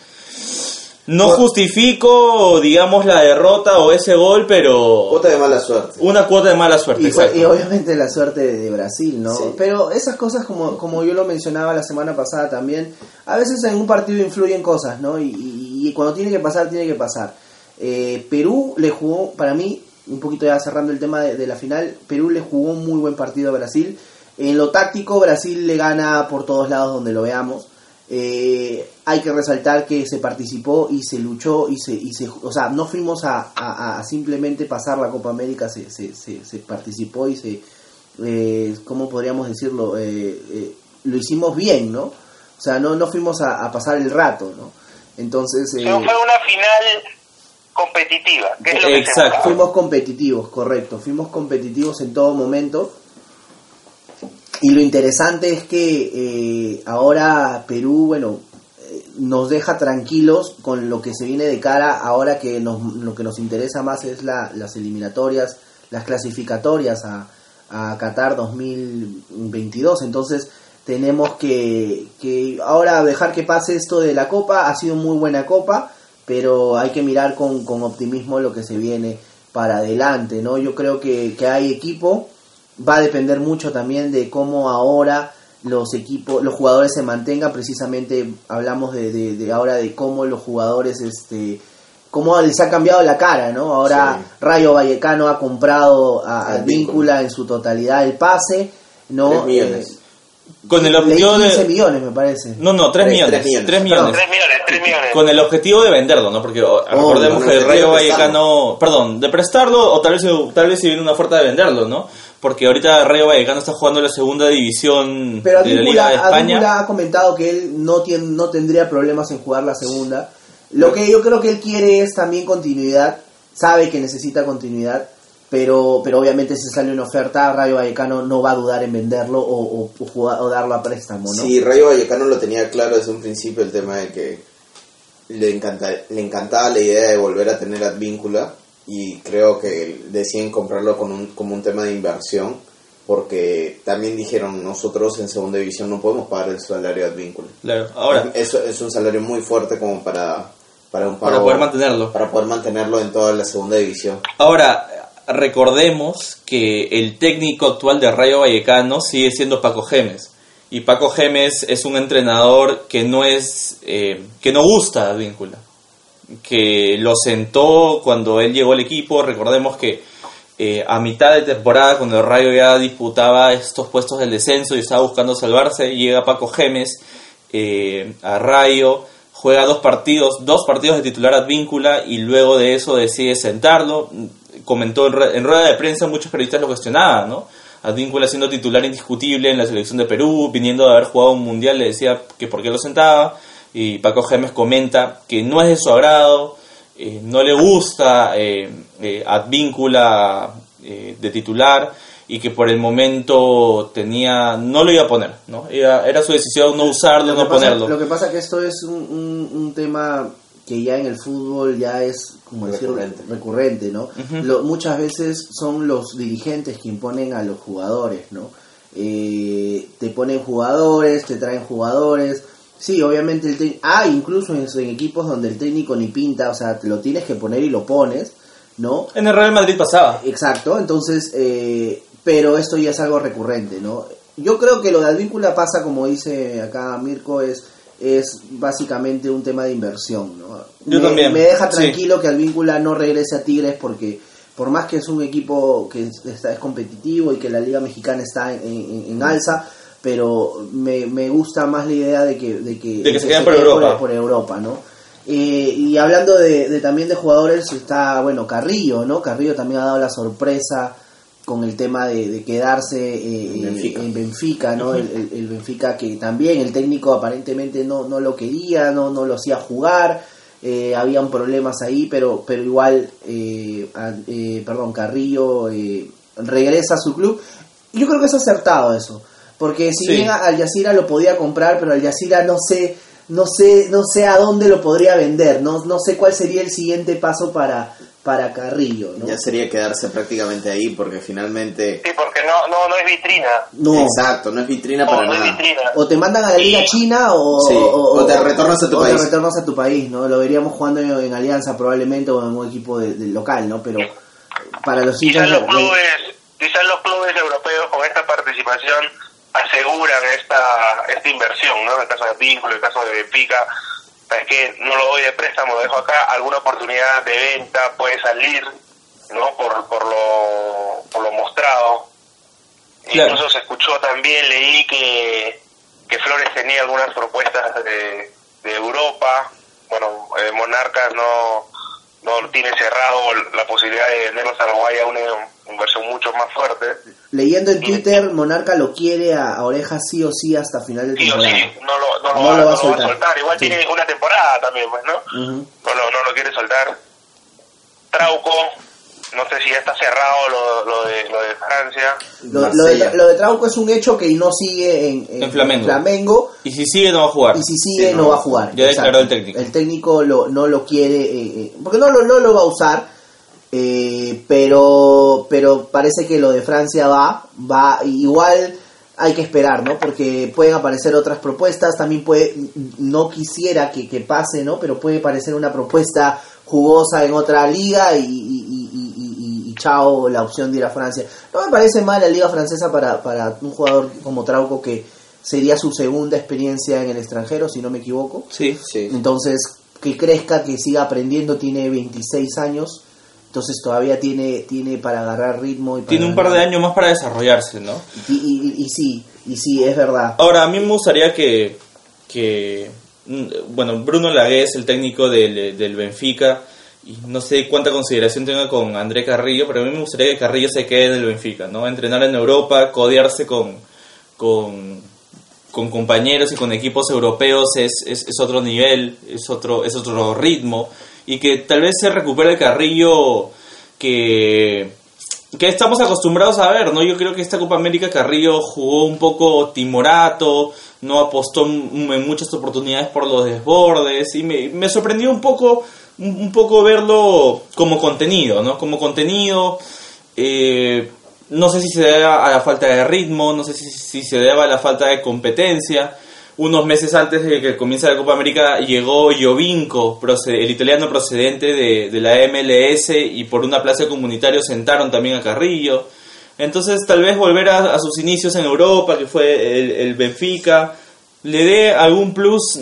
no justifico, digamos, la derrota o ese gol, pero Cuota de mala suerte. una cuota de mala suerte. Y, fue- exacto. y obviamente la suerte de, de Brasil, ¿no? Sí. Pero esas cosas, como, como yo lo mencionaba la semana pasada también, a veces en un partido influyen cosas, ¿no? Y, y- y cuando tiene que pasar, tiene que pasar. Eh, Perú le jugó, para mí, un poquito ya cerrando el tema de, de la final, Perú le jugó un muy buen partido a Brasil. En lo táctico, Brasil le gana por todos lados donde lo veamos. Eh, hay que resaltar que se participó y se luchó y se, y se o sea, no fuimos a, a- a simplemente pasar la Copa América, se, se, se, se participó y se, eh, ¿cómo podríamos decirlo? Eh, eh, lo hicimos bien, ¿no? O sea, no, no fuimos a, a pasar el rato, ¿no? Entonces, eh, Pero fue una final competitiva, que es lo que se Exacto. buscaba. fuimos competitivos, correcto, fuimos competitivos en todo momento. Y lo interesante es que eh, ahora Perú, bueno, eh, nos deja tranquilos con lo que se viene de cara, ahora que nos, lo que nos interesa más es la, las eliminatorias, las clasificatorias a, a Qatar 2022. Entonces tenemos que, que ahora dejar que pase esto de la Copa, ha sido muy buena Copa, pero hay que mirar con, con optimismo lo que se viene para adelante, ¿no? Yo creo que, que hay equipo, va a depender mucho también de cómo ahora los equipos, los jugadores se mantengan, precisamente hablamos de, de, de ahora de cómo los jugadores, este, cómo les ha cambiado la cara, ¿no? Ahora Sí. Rayo Vallecano ha comprado a, a Víncula en su totalidad el pase, ¿no? Tres millones. Eh, Con el objetivo 15 de... millones, me parece. No, no, 3 Tres- millones. tres millones. 3 millones. 3 millones, 3 millones. Con el objetivo de venderlo, ¿no? Porque oh, recordemos que el Rayo Vallecano, perdón, de prestarlo o tal vez tal vez si viene una oferta de venderlo, ¿no? Porque ahorita Rayo Vallecano está jugando la segunda división Pero de la Liga de Advíncula, España. Ha comentado que él no, tiene, no tendría problemas en jugar la segunda. Lo que yo creo que él quiere es también continuidad. Sabe que necesita continuidad. Pero, pero obviamente si sale una oferta, Rayo Vallecano no va a dudar en venderlo o, o, o jugar- o darlo a préstamo, ¿no? Sí, Rayo Vallecano lo tenía claro desde un principio el tema de que le, encanta, le encantaba la idea de volver a tener Advíncula y creo que deciden comprarlo con un, como un tema de inversión porque también dijeron nosotros en segunda división no podemos pagar el salario de Advíncula. Claro, ahora, Eso es un salario muy fuerte como para, para un pago, para poder mantenerlo. para poder mantenerlo en toda la segunda división. Ahora, recordemos que el técnico actual de Rayo Vallecano sigue siendo Paco Gemes. Y Paco Gemes es un entrenador que no es, eh, que no gusta a Advíncula. Que lo sentó cuando él llegó al equipo. Recordemos que eh, a mitad de temporada, cuando el Rayo ya disputaba estos puestos del descenso y estaba buscando salvarse, llega Paco Gemes eh, a Rayo, juega dos partidos, dos partidos de titular Advíncula y luego de eso decide sentarlo. Comentó en, en rueda de prensa, muchos periodistas lo cuestionaban, ¿no? Advíncula siendo titular indiscutible en la selección de Perú, viniendo de haber jugado un mundial, le decía que por qué lo sentaba. Y Paco Gemes comenta que no es de su agrado, eh, no le gusta eh, eh, Advíncula eh, de titular y que por el momento tenía no lo iba a poner, ¿no? Era, era su decisión no usarlo, no pasa- ponerlo. Lo que pasa que esto es un, un- un tema que ya en el fútbol ya es como decir, Recurrente. recurrente, ¿no? Lo- muchas veces son los dirigentes que imponen a los jugadores, ¿no? Eh, te ponen jugadores, te traen jugadores. Sí, obviamente el técnico... Ah, incluso en, en equipos donde el técnico ni pinta, o sea, te lo tienes que poner y lo pones, ¿no? En el Real Madrid pasaba. Exacto, entonces, eh, pero esto ya es algo recurrente, ¿no? Yo creo que lo de Advíncula pasa, como dice acá Mirko, es, es básicamente un tema de inversión, ¿no? Yo me, también, me deja sí. tranquilo que Advíncula no regrese a Tigres porque por más que es un equipo que es, está, es competitivo y que la Liga Mexicana está en, en- en alza, pero me, me gusta más la idea de que, de que, De que se queden por Europa. por Europa, ¿no? Eh, y hablando de, de también de jugadores, está, bueno, Carrillo, ¿no? Carrillo también ha dado la sorpresa con el tema de, de quedarse eh, En Benfica. en Benfica, ¿no? el, el- el Benfica que también el técnico aparentemente no, no lo quería, no, no lo hacía jugar, eh, habían problemas ahí, pero, pero igual, eh, eh, perdón, Carrillo eh, regresa a su club. Yo creo que es acertado eso, porque si Sí. bien Al Jazeera lo podía comprar, pero Al Jazeera no sé, no sé, no sé a dónde lo podría vender, no, no sé cuál sería el siguiente paso para, para Carrillo, ¿no? Ya sería quedarse prácticamente ahí porque finalmente... Sí, porque no, no, no es vitrina. No. Exacto, no es vitrina No, para no es nada. vitrina. O te mandan a la Liga China o, Sí, o te retornas a tu o te país. retornas a tu país, ¿no? Lo veríamos jugando en, en Alianza probablemente o en un equipo de- del local, ¿no? Pero para los. Quizás los de- clubes, quizás los clubes europeos con esta participación aseguran esta, esta inversión, ¿no? En el caso de Vínculo, en el caso de Benfica, es que no lo doy de préstamo, lo dejo acá, alguna oportunidad de venta puede salir, ¿no? Por, por, lo, por lo mostrado. Claro. Incluso se escuchó también, leí que, que Flores tenía algunas propuestas de, de Europa. Bueno, eh, Monarcas no, no tiene cerrado la posibilidad de venderlos a Uruguay a una inversión mucho más fuerte. Leyendo en Twitter, Monarca lo quiere a, a Oreja sí o sí hasta final de Sí o temporada. sí, no lo, no lo, No va, lo va a soltar. Igual Sí. tiene una temporada también, pues, ¿no? No lo, no lo quiere soltar. Trauco, no sé si ya está cerrado lo, lo, de, lo de Francia. Lo, lo de, lo de Trauco es un hecho que no sigue en, En Flamengo. Flamengo, Y si sigue, no va a jugar. y si sigue Sí, no, no, va a jugar. ya declaró el técnico. El técnico lo, no lo quiere, eh, eh, porque no lo, no lo va a usar, eh, pero, pero parece que lo de Francia va, va igual hay que esperar, ¿no? Porque pueden aparecer otras propuestas, también puede, no quisiera que, que pase, ¿no? Pero puede aparecer una propuesta jugosa en otra liga y- y chao la opción de ir a Francia. No me parece mal la liga francesa para, para un jugador como Trauco que sería su segunda experiencia en el extranjero, si no me equivoco. Sí. Sí. Entonces, que crezca, que siga aprendiendo, tiene 26 años. entonces todavía tiene tiene para agarrar ritmo y para Tiene un par de años más para desarrollarse, ¿no? y, y- y sí y sí es verdad Ahora, a mí me gustaría que, que mm, bueno, Bruno Lagués, el técnico del, del Benfica, y no sé cuánta consideración tenga con André Carrillo, pero a mí me gustaría que Carrillo se quede en el Benfica, ¿no? Entrenar en Europa, codearse con, con, con compañeros y con equipos europeos es, es, otro nivel, es otro, es otro ritmo, y que tal vez se recupere Carrillo que que estamos acostumbrados a ver, ¿no? Yo creo que esta Copa América Carrillo jugó un poco timorato, no apostó en muchas oportunidades por los desbordes y me sorprendió un poco un poco verlo como contenido, ¿no? Como contenido, eh, no sé si se debe a la falta de ritmo, no sé si, se debe a la falta de competencia. Unos meses antes de que comience la Copa América llegó Jovinko, el italiano procedente de, la MLS, y por una plaza comunitario sentaron también a Carrillo. Entonces tal vez volver a, sus inicios en Europa, que fue el, el Benfica, le dé algún plus,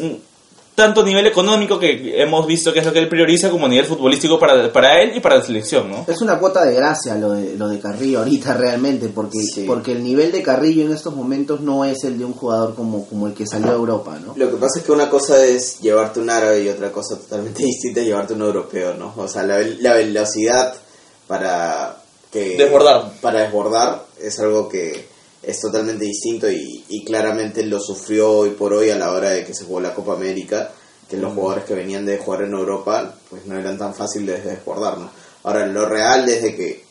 tanto a nivel económico, que hemos visto que es lo que él prioriza, como a nivel futbolístico para, para él y para la selección, ¿no? Es una cuota de gracia lo de, lo de Carrillo ahorita realmente, porque, Sí. porque el nivel de Carrillo en estos momentos no es el de un jugador como, como el que salió a Europa, ¿no? Lo que pasa es que una cosa es llevarte un árabe y otra cosa totalmente *laughs* distinta es llevarte un europeo, ¿no? O sea, la, la velocidad para que Desbordar. para desbordar es algo que es totalmente distinto y, y claramente lo sufrió hoy por hoy a la hora de que se jugó la Copa América, que los jugadores que venían de jugar en Europa pues no eran tan fáciles de desbordar, ¿no? Ahora, lo real es de que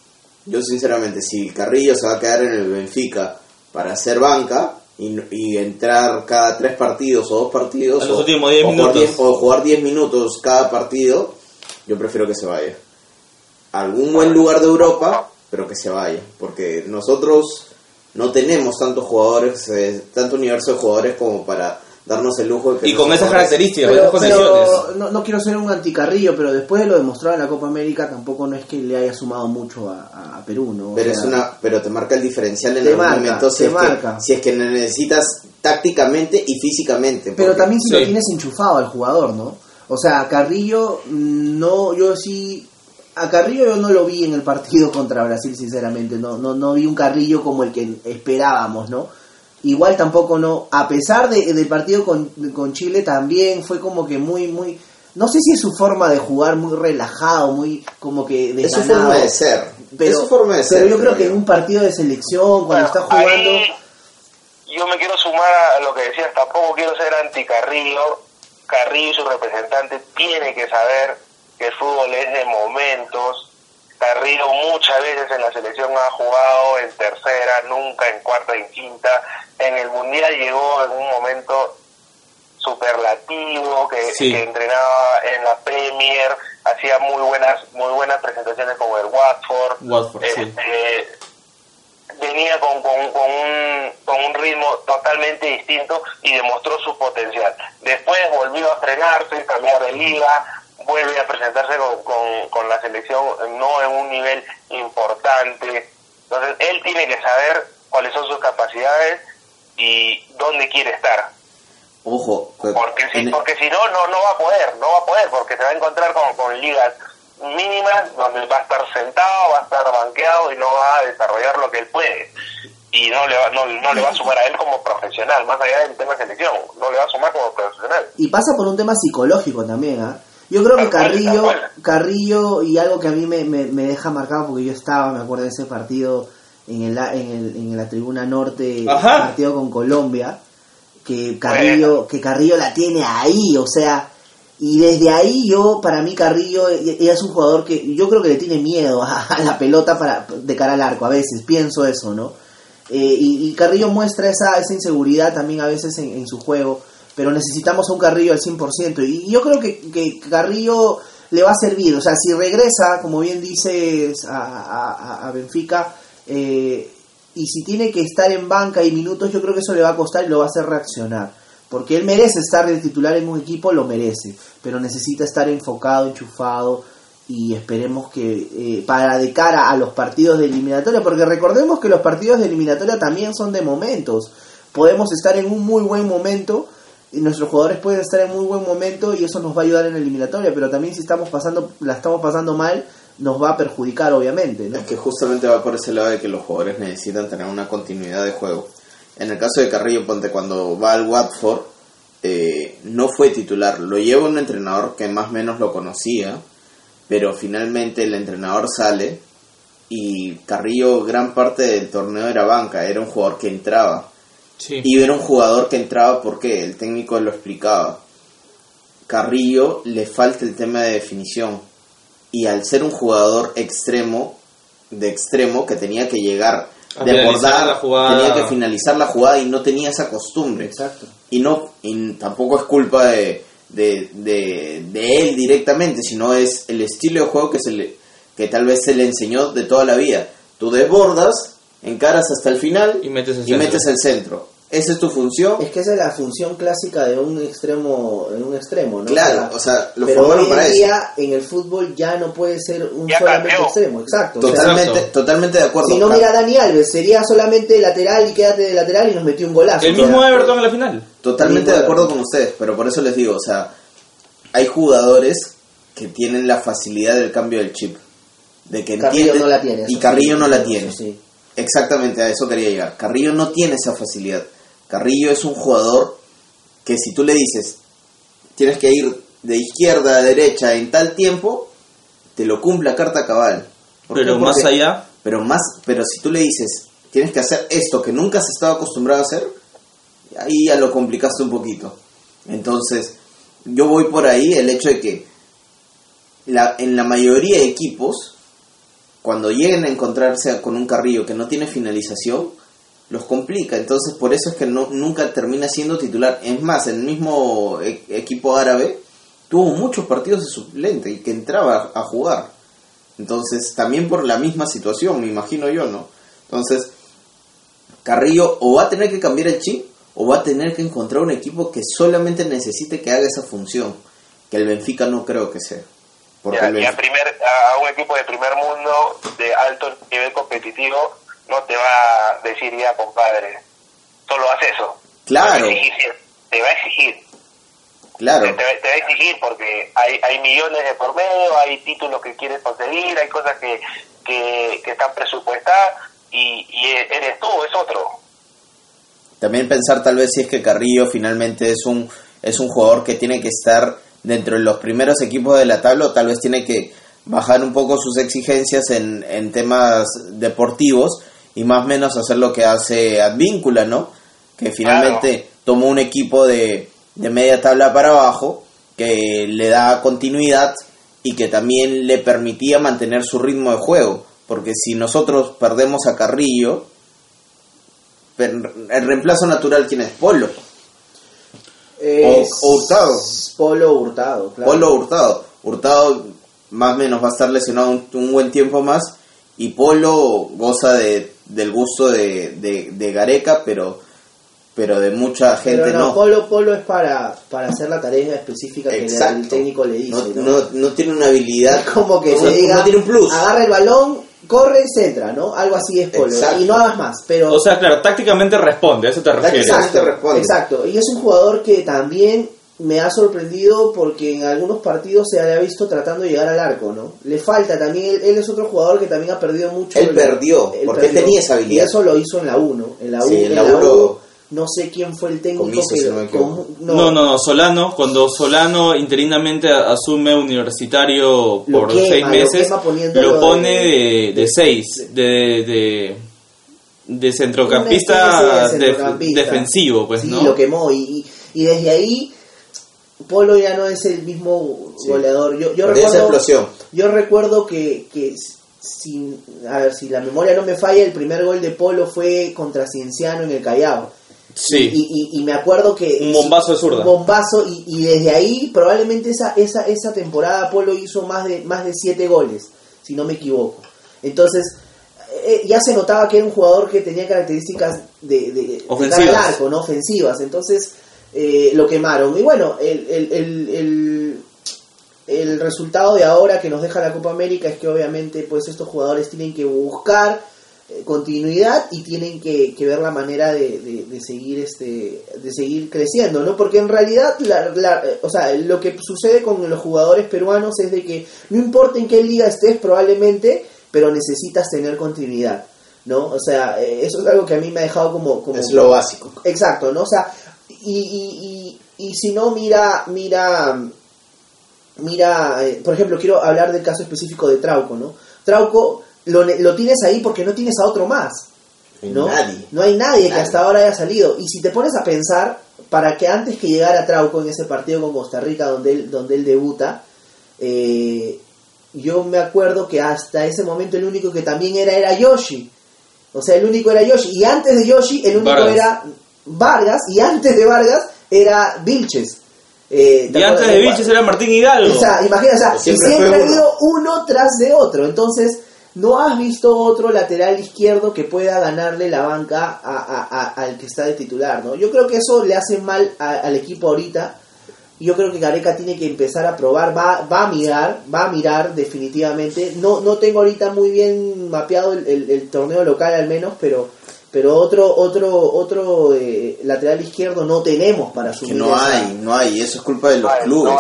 yo sinceramente, si Carrillo se va a quedar en el Benfica para hacer banca y, entrar cada tres partidos o dos partidos o, últimos diez o jugar diez- o jugar 10 minutos cada partido, yo prefiero que se vaya. A algún buen lugar de Europa, pero que se vaya, porque nosotros no tenemos tantos jugadores, eh, tanto universo de jugadores como para darnos el lujo de que Y con esas características, Pero, con esas pero condiciones. no, no quiero ser un anticarrillo, pero después de lo demostrado en la Copa América tampoco no es que le haya sumado mucho a, Perú, ¿no? O Pero, sea, es una, pero te marca el diferencial en marca, momento si es, marca. que, si es que necesitas tácticamente y físicamente. Pero porque- también si Sí. lo tienes enchufado al jugador, ¿no? O sea, Carrillo, mm, no, yo sí... A Carrillo yo no lo vi en el partido contra Brasil, sinceramente. No, no, no vi un Carrillo como el que esperábamos, ¿no? Igual tampoco no... A pesar de, del partido con, con Chile, también fue como que muy, muy... No sé si es su forma de jugar muy relajado, muy como que es su desganado. forma de ser. Pero, es su forma de pero ser. yo creo que en un partido de selección, cuando está Bueno, jugando... ahí yo me quiero sumar a lo que decías, tampoco quiero ser anti-Carrillo. Carrillo y su representante tiene que saber que el fútbol es de momentos. Carrillo muchas veces en la selección ha jugado en tercera, nunca en cuarta y en quinta. En el Mundial llegó en un momento superlativo, que, Sí. que entrenaba en la Premier, hacía muy buenas muy buenas presentaciones con el Watford. Watford, sí. Este, venía con, con, con, un, con un ritmo totalmente distinto y demostró su potencial. Después volvió a frenarse, cambiar de liga, vuelve a presentarse con, con, con la selección no en un nivel importante. Entonces él tiene que saber cuáles son sus capacidades y dónde quiere estar. Ojo, que- Porque si, porque si no, no, no va a poder, no va a poder, porque se va a encontrar con, con ligas mínimas donde va a estar sentado, va a estar banqueado y no va a desarrollar lo que él puede. Y no le va, no, no le va a sumar a él como profesional, más allá del tema de selección, no le va a sumar como profesional. Y pasa por un tema psicológico también, ¿ah? Yo creo que Carrillo. Carrillo y algo que a mí me, me, me deja marcado porque yo estaba, me acuerdo de ese partido en, el, en, el, en la tribuna norte, Ajá. partido con Colombia, que Carrillo, que Carrillo la tiene ahí, o sea, y desde ahí yo, para mí Carrillo e- e- es un jugador que yo creo que le tiene miedo *laughs* a, a la pelota para de cara al arco, a veces, pienso eso, ¿no? Eh, y, y Carrillo muestra esa, esa inseguridad también a veces en, en su juego, pero necesitamos a un Carrillo al 100%. Y yo creo que, que Carrillo le va a servir, o sea, si regresa, como bien dices, a, a- Benfica, eh, y si tiene que estar en banca y minutos, yo creo que eso le va a costar y lo va a hacer reaccionar. Porque él merece estar de titular en un equipo, lo merece, pero necesita estar enfocado, enchufado y esperemos que eh, para de cara a los partidos de eliminatoria, porque recordemos que los partidos de eliminatoria también son de momentos. Podemos estar en un muy buen momento y nuestros jugadores pueden estar en muy buen momento y eso nos va a ayudar en la eliminatoria, pero también si estamos pasando la estamos pasando mal, nos va a perjudicar obviamente. Es que justamente va por ese lado de que los jugadores necesitan tener una continuidad de juego. En el caso de Carrillo, ponte cuando va al Watford, eh, no fue titular. Lo lleva un entrenador que más o menos lo conocía, pero finalmente el entrenador sale y Carrillo gran parte del torneo era banca, era un jugador que entraba. Sí. Y era un jugador que entraba porque el técnico lo explicaba. Carrillo le falta el tema de definición. Y al ser un jugador extremo, de extremo, que tenía que llegar, A la jugada. tenía que finalizar la jugada y no tenía esa costumbre. Exacto. Y no y tampoco es culpa de, de, de, de él directamente, sino es el estilo de juego que, se le, que tal vez se le enseñó de toda la vida. Tú desbordas, encaras hasta el final Y metes el y centro. metes el centro. Esa es tu función. Es que esa es la función clásica de un extremo, en un extremo, ¿no? Claro, o sea, lo pero formaron hoy para en eso. día en el fútbol ya no puede ser un Ya solamente cambió. extremo, exacto. o sea, Totalmente, Exacto. totalmente de acuerdo. si no mira a Dani Alves, sería solamente lateral y quédate de lateral y nos metió un golazo. El mismo Everton en la final. Totalmente de acuerdo con ustedes, pero por eso les digo, o sea, hay jugadores que tienen la facilidad del cambio del chip. De que Carrillo entienden- no la tiene. Y Carrillo sí, no la eso tiene. sí. Exactamente, a eso quería llegar. Carrillo no tiene esa facilidad. Carrillo es un jugador que si tú le dices, tienes que ir de izquierda a derecha en tal tiempo, te lo cumple a carta cabal. ¿Por Pero más allá, Pero más, pero si tú le dices, tienes que hacer esto que nunca has estado acostumbrado a hacer, ahí ya lo complicaste un poquito. Entonces, yo voy por ahí el hecho de que la, en la mayoría de equipos, cuando lleguen a encontrarse con un carrillo que no tiene finalización, los complica. Entonces, por eso es que no, nunca termina siendo titular. Es más, el mismo e- equipo árabe tuvo muchos partidos de suplente y que entraba a jugar. Entonces, también por la misma situación, me imagino yo, ¿no? Entonces, Carrillo o va a tener que cambiar el chip o va a tener que encontrar un equipo que solamente necesite que haga esa función, que el Benfica no creo que sea. Porque y a, primer, a un equipo de primer mundo de alto nivel competitivo no te va a decir ya compadre solo haz eso Claro. te va a exigir, te va a exigir. Claro, te, te va, te va a exigir porque hay, hay millones de por medio hay títulos que quieres conseguir hay cosas que, que, que están presupuestadas y, y eres tú es otro. También pensar tal vez si es que Carrillo finalmente es un es un jugador que tiene que estar dentro de los primeros equipos de la tabla o tal vez tiene que bajar un poco sus exigencias en, en temas deportivos y más o menos hacer lo que hace Advíncula, ¿no? Que finalmente tomó un equipo de, de media tabla para abajo que le da continuidad y que también le permitía mantener su ritmo de juego. Porque si nosotros perdemos a Carrillo, el reemplazo natural, ¿quién es? Polo. Es o Hurtado. Polo Hurtado, claro. Polo Hurtado. Hurtado más o menos va a estar lesionado un, un buen tiempo más y Polo goza de, del gusto de, de, de Gareca, pero, pero de mucha gente Pero no, no. Polo, Polo es para, para hacer la tarea específica que el técnico le dice. no, ¿no? no- no tiene una habilidad. Es *laughs* como que no, se diga, no tiene un plus. agarra el balón, corre y centra, ¿no? Algo así es Polo. Exacto. Y no hagas más, pero... o sea, claro, tácticamente responde, a eso te refieres. Exacto. te responde. Exacto. Y es un jugador que también me ha sorprendido porque en algunos partidos se le ha visto tratando de llegar al arco, ¿no? Le falta también, él, él es otro jugador que también ha perdido mucho. Él perdió, porque él tenía esa habilidad. Y eso lo hizo en la 1. En la 1, Sí, en la la uno- U, no sé quién fue el técnico Comiso, que... si no equivoco. com- No, no, no, Solano, cuando Solano interinamente asume universitario Lo por quema, seis lo meses, poniéndolo lo pone de- de, de seis, de, de, de centrocampista, def- defensivo, pues, sí, ¿no? lo quemó y, y desde ahí Polo ya no es el mismo Sí. goleador. Yo, yo Porque esa recuerdo, explosión. yo recuerdo que, que sin, a ver, si la memoria no me falla, el primer gol de Polo fue contra Cienciano en el Callao. Sí, Y, y, y me acuerdo que... Un bombazo de zurda. Un bombazo y, y desde ahí probablemente esa, esa, esa temporada Polo hizo más de, más de siete goles, si no me equivoco. Entonces eh, ya se notaba que era un jugador que tenía características de, de, de al arco, ¿no? Ofensivas. Entonces eh, lo quemaron. Y bueno, el, el, el, el, resultado de ahora que nos deja la Copa América es que obviamente pues estos jugadores tienen que buscar eh, continuidad y tienen que, que ver la manera de, de- de seguir este de seguir creciendo no porque en realidad la, la- eh, o sea lo que sucede con los jugadores peruanos es de que no importa en qué liga estés probablemente pero necesitas tener continuidad no o sea eh, eso es algo que a mí me ha dejado como como Es lo básico. Exacto, ¿no? O sea, y, y, y, si no, mira, mira, mira, eh, por ejemplo, quiero hablar del caso específico de Trauco, ¿no? Trauco lo, ne- lo tienes ahí porque no tienes a otro más, Hay ¿no? Nadie. No hay nadie que hasta ahora haya salido. Y si te pones a pensar, para que antes que llegara Trauco en ese partido con Costa Rica donde él, donde él debuta, eh, yo me acuerdo que hasta ese momento el único que también era era Yoshi. O sea, el único era Yoshi. Y antes de Yoshi, el único era Vargas. Y antes de Vargas era Vilches. Eh, ¿te Y antes de Vilches era Martín Hidalgo. o sea, imagina, o sea, y Siempre ha uno. habido uno tras de otro. Entonces, no has visto otro lateral izquierdo que pueda ganarle la banca a- a- a- al que está de titular, ¿no? Yo creo que eso le hace mal a- al equipo ahorita. Yo creo que Gareca tiene que empezar a probar, va, va a mirar, va a mirar definitivamente. No, no tengo ahorita muy bien mapeado el, el- el torneo local al menos, pero pero otro otro otro eh, lateral izquierdo no tenemos para Que subir no esa- hay, no hay. Eso es culpa de los clubes.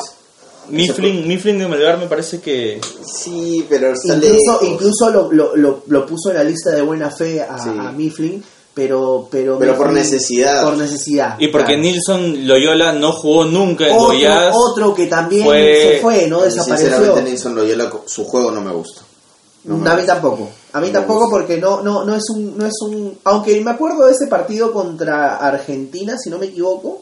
Mifflin, Mifflin de Melgar me parece que... Sí, pero incluso incluso lo, lo, lo, lo puso en la lista de buena fe a, Sí. a Mifflin pero pero Pero por necesidad. por necesidad Y porque claro. Nilson Loyola no jugó nunca en Goiás. otro, otro que también fue- se fue no desapareció Sinceramente, Nilson Loyola, su juego no me gusta. No me a mí gusta. tampoco a mí tampoco porque no no no es un no es un aunque me acuerdo de ese partido contra Argentina si no me equivoco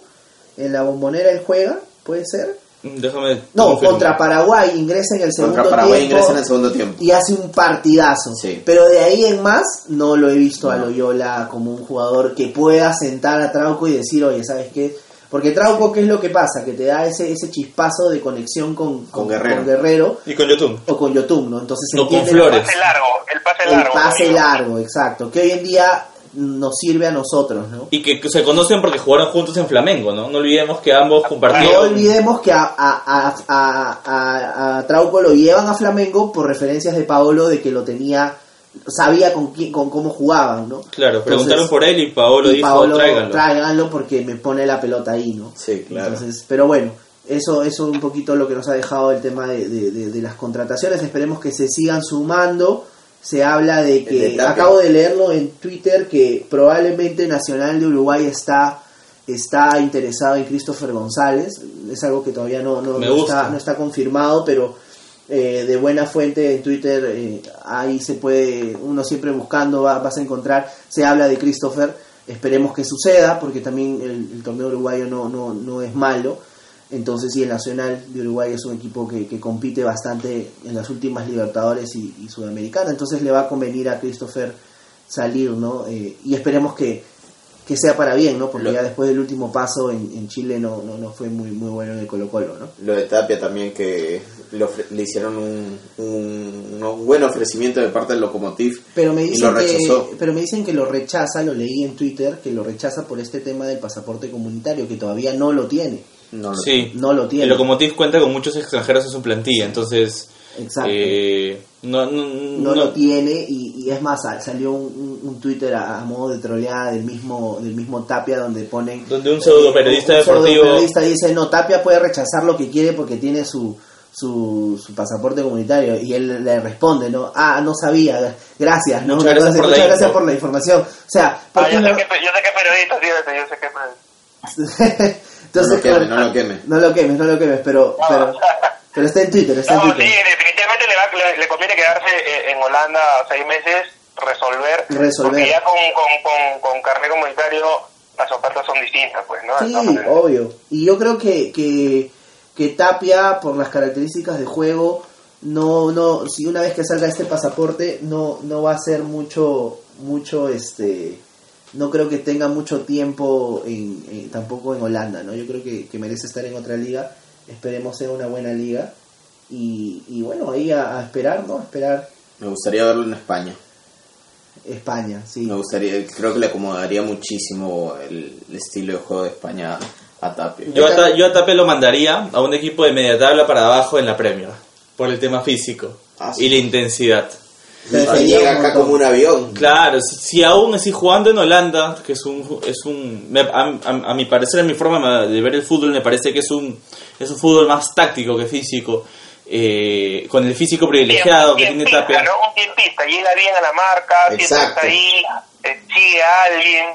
en la bombonera él juega puede ser Déjame... no confirmo. contra Paraguay ingresa en el segundo Contra Paraguay tiempo ingresa en el segundo tiempo. y hace un partidazo. Sí. Pero de ahí en más no lo he visto a. Loyola como un jugador que pueda sentar a Trauco y decir, oye, ¿sabes qué? Porque Trauco, ¿qué es lo que pasa? Que te da ese, ese chispazo de conexión con, Con Guerrero. con Guerrero Y con Yotun. o con Yotun, ¿no? Entonces se O con entiende Flores. El pase largo, el pase el largo. pase amigo. largo, exacto. Que hoy en día nos sirve a nosotros, ¿no? Y que se conocen porque jugaron juntos en Flamengo, ¿no? No olvidemos que ambos No compartieron... olvidemos que a, a, a, a, a- a Trauco lo llevan a Flamengo por referencias de Paolo de que lo tenía, sabía con, quién, con cómo jugaban, ¿no? Claro, preguntaron por él y Paolo y dijo, Paolo, tráiganlo. tráiganlo porque me pone la pelota ahí, ¿no? Sí, claro. Entonces, pero bueno, eso eso un poquito lo que nos ha dejado el tema de, de- de- de las contrataciones. Esperemos que se sigan sumando. Se habla de que, acabo de leerlo en Twitter, que probablemente Nacional de Uruguay está está interesado en Christopher González. Es algo que todavía no, no, no está, no está confirmado, pero eh, de buena fuente en Twitter eh, ahí se puede, uno siempre buscando va- vas a encontrar, se habla de Christopher, esperemos que suceda, porque también el, torneo uruguayo no, no, no es malo, entonces sí, el Nacional de Uruguay es un equipo que, que compite bastante en las últimas Libertadores y, y Sudamericana, entonces le va a convenir a Christopher salir, ¿no? Eh, y esperemos que, que sea para bien, ¿no? Porque Lo- ya después del último paso en, en Chile no, no, no fue muy, muy bueno en el Colo Colo, ¿no? Lo de Tapia también que le, ofre- le hicieron un, un, un buen ofrecimiento de parte del Locomotiv Pero me y dicen lo rechazó. que pero me dicen que lo rechaza, lo leí en Twitter, que lo rechaza por este tema del pasaporte comunitario que todavía no lo tiene. No, lo- Sí. No lo tiene. El Lokomotiv cuenta con muchos extranjeros en su plantilla, entonces... Exacto. eh, no, no, no, no- lo tiene y, y es más sal- salió un, un, un Twitter a, a modo de troleada del mismo del mismo Tapia donde ponen Donde un pseudo periodista deportivo- periodista dice no Tapia puede rechazar lo que quiere porque tiene su su, su pasaporte comunitario y él le responde no ah no sabía gracias no Muchas gracias por la muchas gracias info". por la información o sea Ah, yo, no- sé que, yo sé que periodista, sí, yo sé que *laughs* periodista. Entonces, No lo quemes, claro, no lo quemes. No lo quemes, no lo quemes, pero, No. pero, pero está en Twitter, está en No, sí, Twitter. definitivamente le, va, le, le conviene quedarse eh, en Holanda seis meses, resolver. Resolver. Porque ya con, con, con, con carnet comunitario las ofertas son distintas, pues, ¿no? Sí, obvio. Y yo creo que, que, que Tapia, por las características de juego, no, no, si una vez que salga este pasaporte, no, no va a ser mucho, mucho, este, no creo que tenga mucho tiempo en, en- tampoco en Holanda, ¿no? Yo creo que, que merece estar en otra liga. Esperemos sea una buena liga. Y, y bueno, ahí a, a esperar, ¿no? A esperar Me gustaría verlo en España. España, sí. Me gustaría, creo que le acomodaría muchísimo el, el estilo de juego de España a Tapia. Yo a, Ta- yo a Tapia lo mandaría a un equipo de media tabla para abajo en la Premier, por el tema físico Ah, sí. y la intensidad. Prefería llega acá como un avión. Claro, si, si aún así jugando en Holanda, que es un, es un a, a- a mi parecer, a mi forma de ver el fútbol, me parece que es un, es un fútbol más táctico que físico, eh, con el físico privilegiado que tiene tiempista, Tapia. ¿no? Un tiempista, llega bien a la marca, está ahí, eh, sigue a alguien,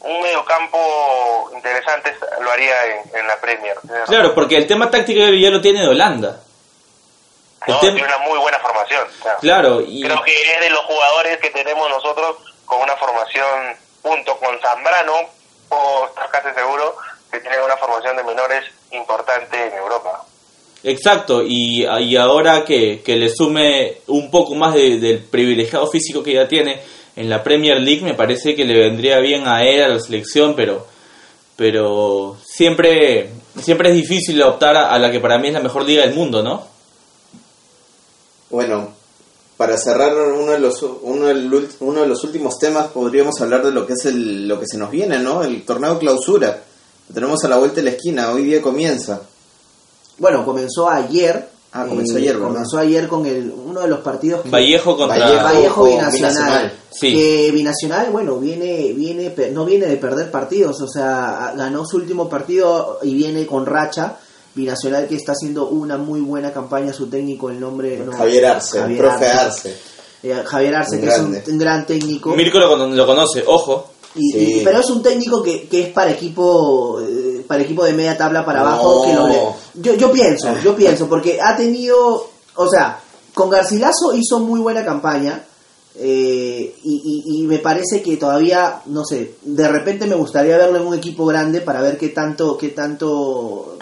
un mediocampo interesante lo haría en, en la Premier. Claro, porque el tema táctico ya lo tiene de Holanda. No, tiene una muy buena formación. o sea, Claro, y Creo que es de los jugadores que tenemos nosotros con una formación junto con Zambrano, o estar casi seguro que tienen una formación de menores importante en Europa. Exacto, y, y ahora que, que le sume un poco más de- del privilegiado físico que ya tiene en la Premier League, me parece que le vendría bien a él, a la selección, pero pero siempre siempre es difícil optar a, a la que para mí es la mejor liga del mundo, ¿no? Bueno, para cerrar uno de los uno, uno de los últimos temas podríamos hablar de lo que es el, lo que se nos viene, ¿no? El torneo clausura. Lo tenemos a la vuelta de la esquina, hoy día comienza. Bueno, comenzó ayer. eh, Ah, comenzó ayer, ¿verdad? Comenzó ayer con el, uno de los partidos que- Vallejo contra Vallejo. Vallejo con Binacional. Binacional. Sí. Que Binacional, bueno, viene, viene, no viene de perder partidos, o sea, ganó su último partido y viene con racha. Binacional que está haciendo una muy buena campaña, su técnico, el nombre... no, Javier Arce, el Javier profe Arce. Arce. Eh, Javier Arce, Un que es un, gran técnico. Mirko lo, lo conoce, ojo. Y, Sí. y- pero es un técnico que, que es para equipo eh, para equipo de media tabla para No. abajo que lo le- yo yo pienso yo *laughs* pienso porque ha tenido o sea con Garcilaso hizo muy buena campaña eh, y, y- y me parece que todavía no sé de repente me gustaría verlo en un equipo grande para ver qué tanto qué tanto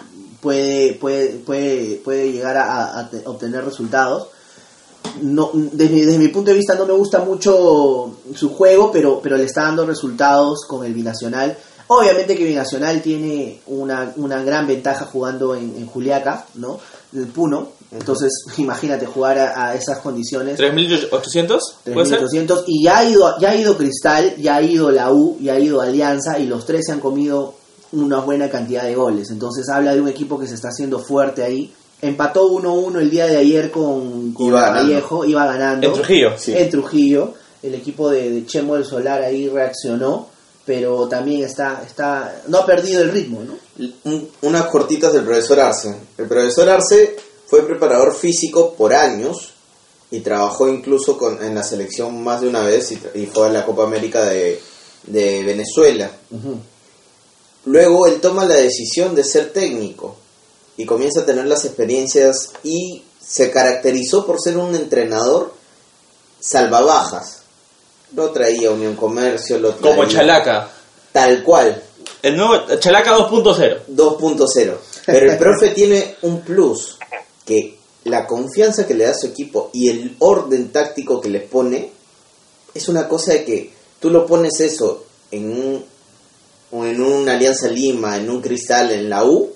puede puede puede, puede llegar a, a te- obtener resultados no, desde, mi- desde mi punto de vista no me gusta mucho su juego, pero, pero le está dando resultados con el binacional. Obviamente que binacional tiene una, una gran ventaja jugando en, en Juliaca, ¿no? El Puno. Entonces, *laughs* imagínate jugar a, a esas condiciones. 3.800, ¿puede ser? 3.800 y ya ha ido ya ha ido Cristal, ya ha ido la U, ya ha ido Alianza y los tres se han comido una buena cantidad de goles. Entonces habla de un equipo que se está haciendo fuerte ahí. Empató 1-1 el día de ayer con, con Iba ganando. Vallejo, iba ganando. En Trujillo. Sí. En Trujillo. El equipo de, de Chemo del Solar ahí reaccionó, pero también está, está no ha perdido el ritmo, ¿no? Un- unas cortitas del profesor Arce. El profesor Arce fue preparador físico por años y trabajó incluso con, en la selección más de una vez y, fue a la Copa América de, de Venezuela. Luego él toma la decisión de ser técnico y comienza a tener las experiencias y se caracterizó por ser un entrenador salvabajas. Lo traía Unión Comercio, lo traía Como Chalaca. tal cual, El nuevo Chalaca 2.0. 2.0. Pero el *laughs* profe tiene un plus, que la confianza que le da a su equipo y el orden táctico que les pone, es una cosa de que tú lo pones eso en un, o en una Alianza Lima, en un Cristal, en la U,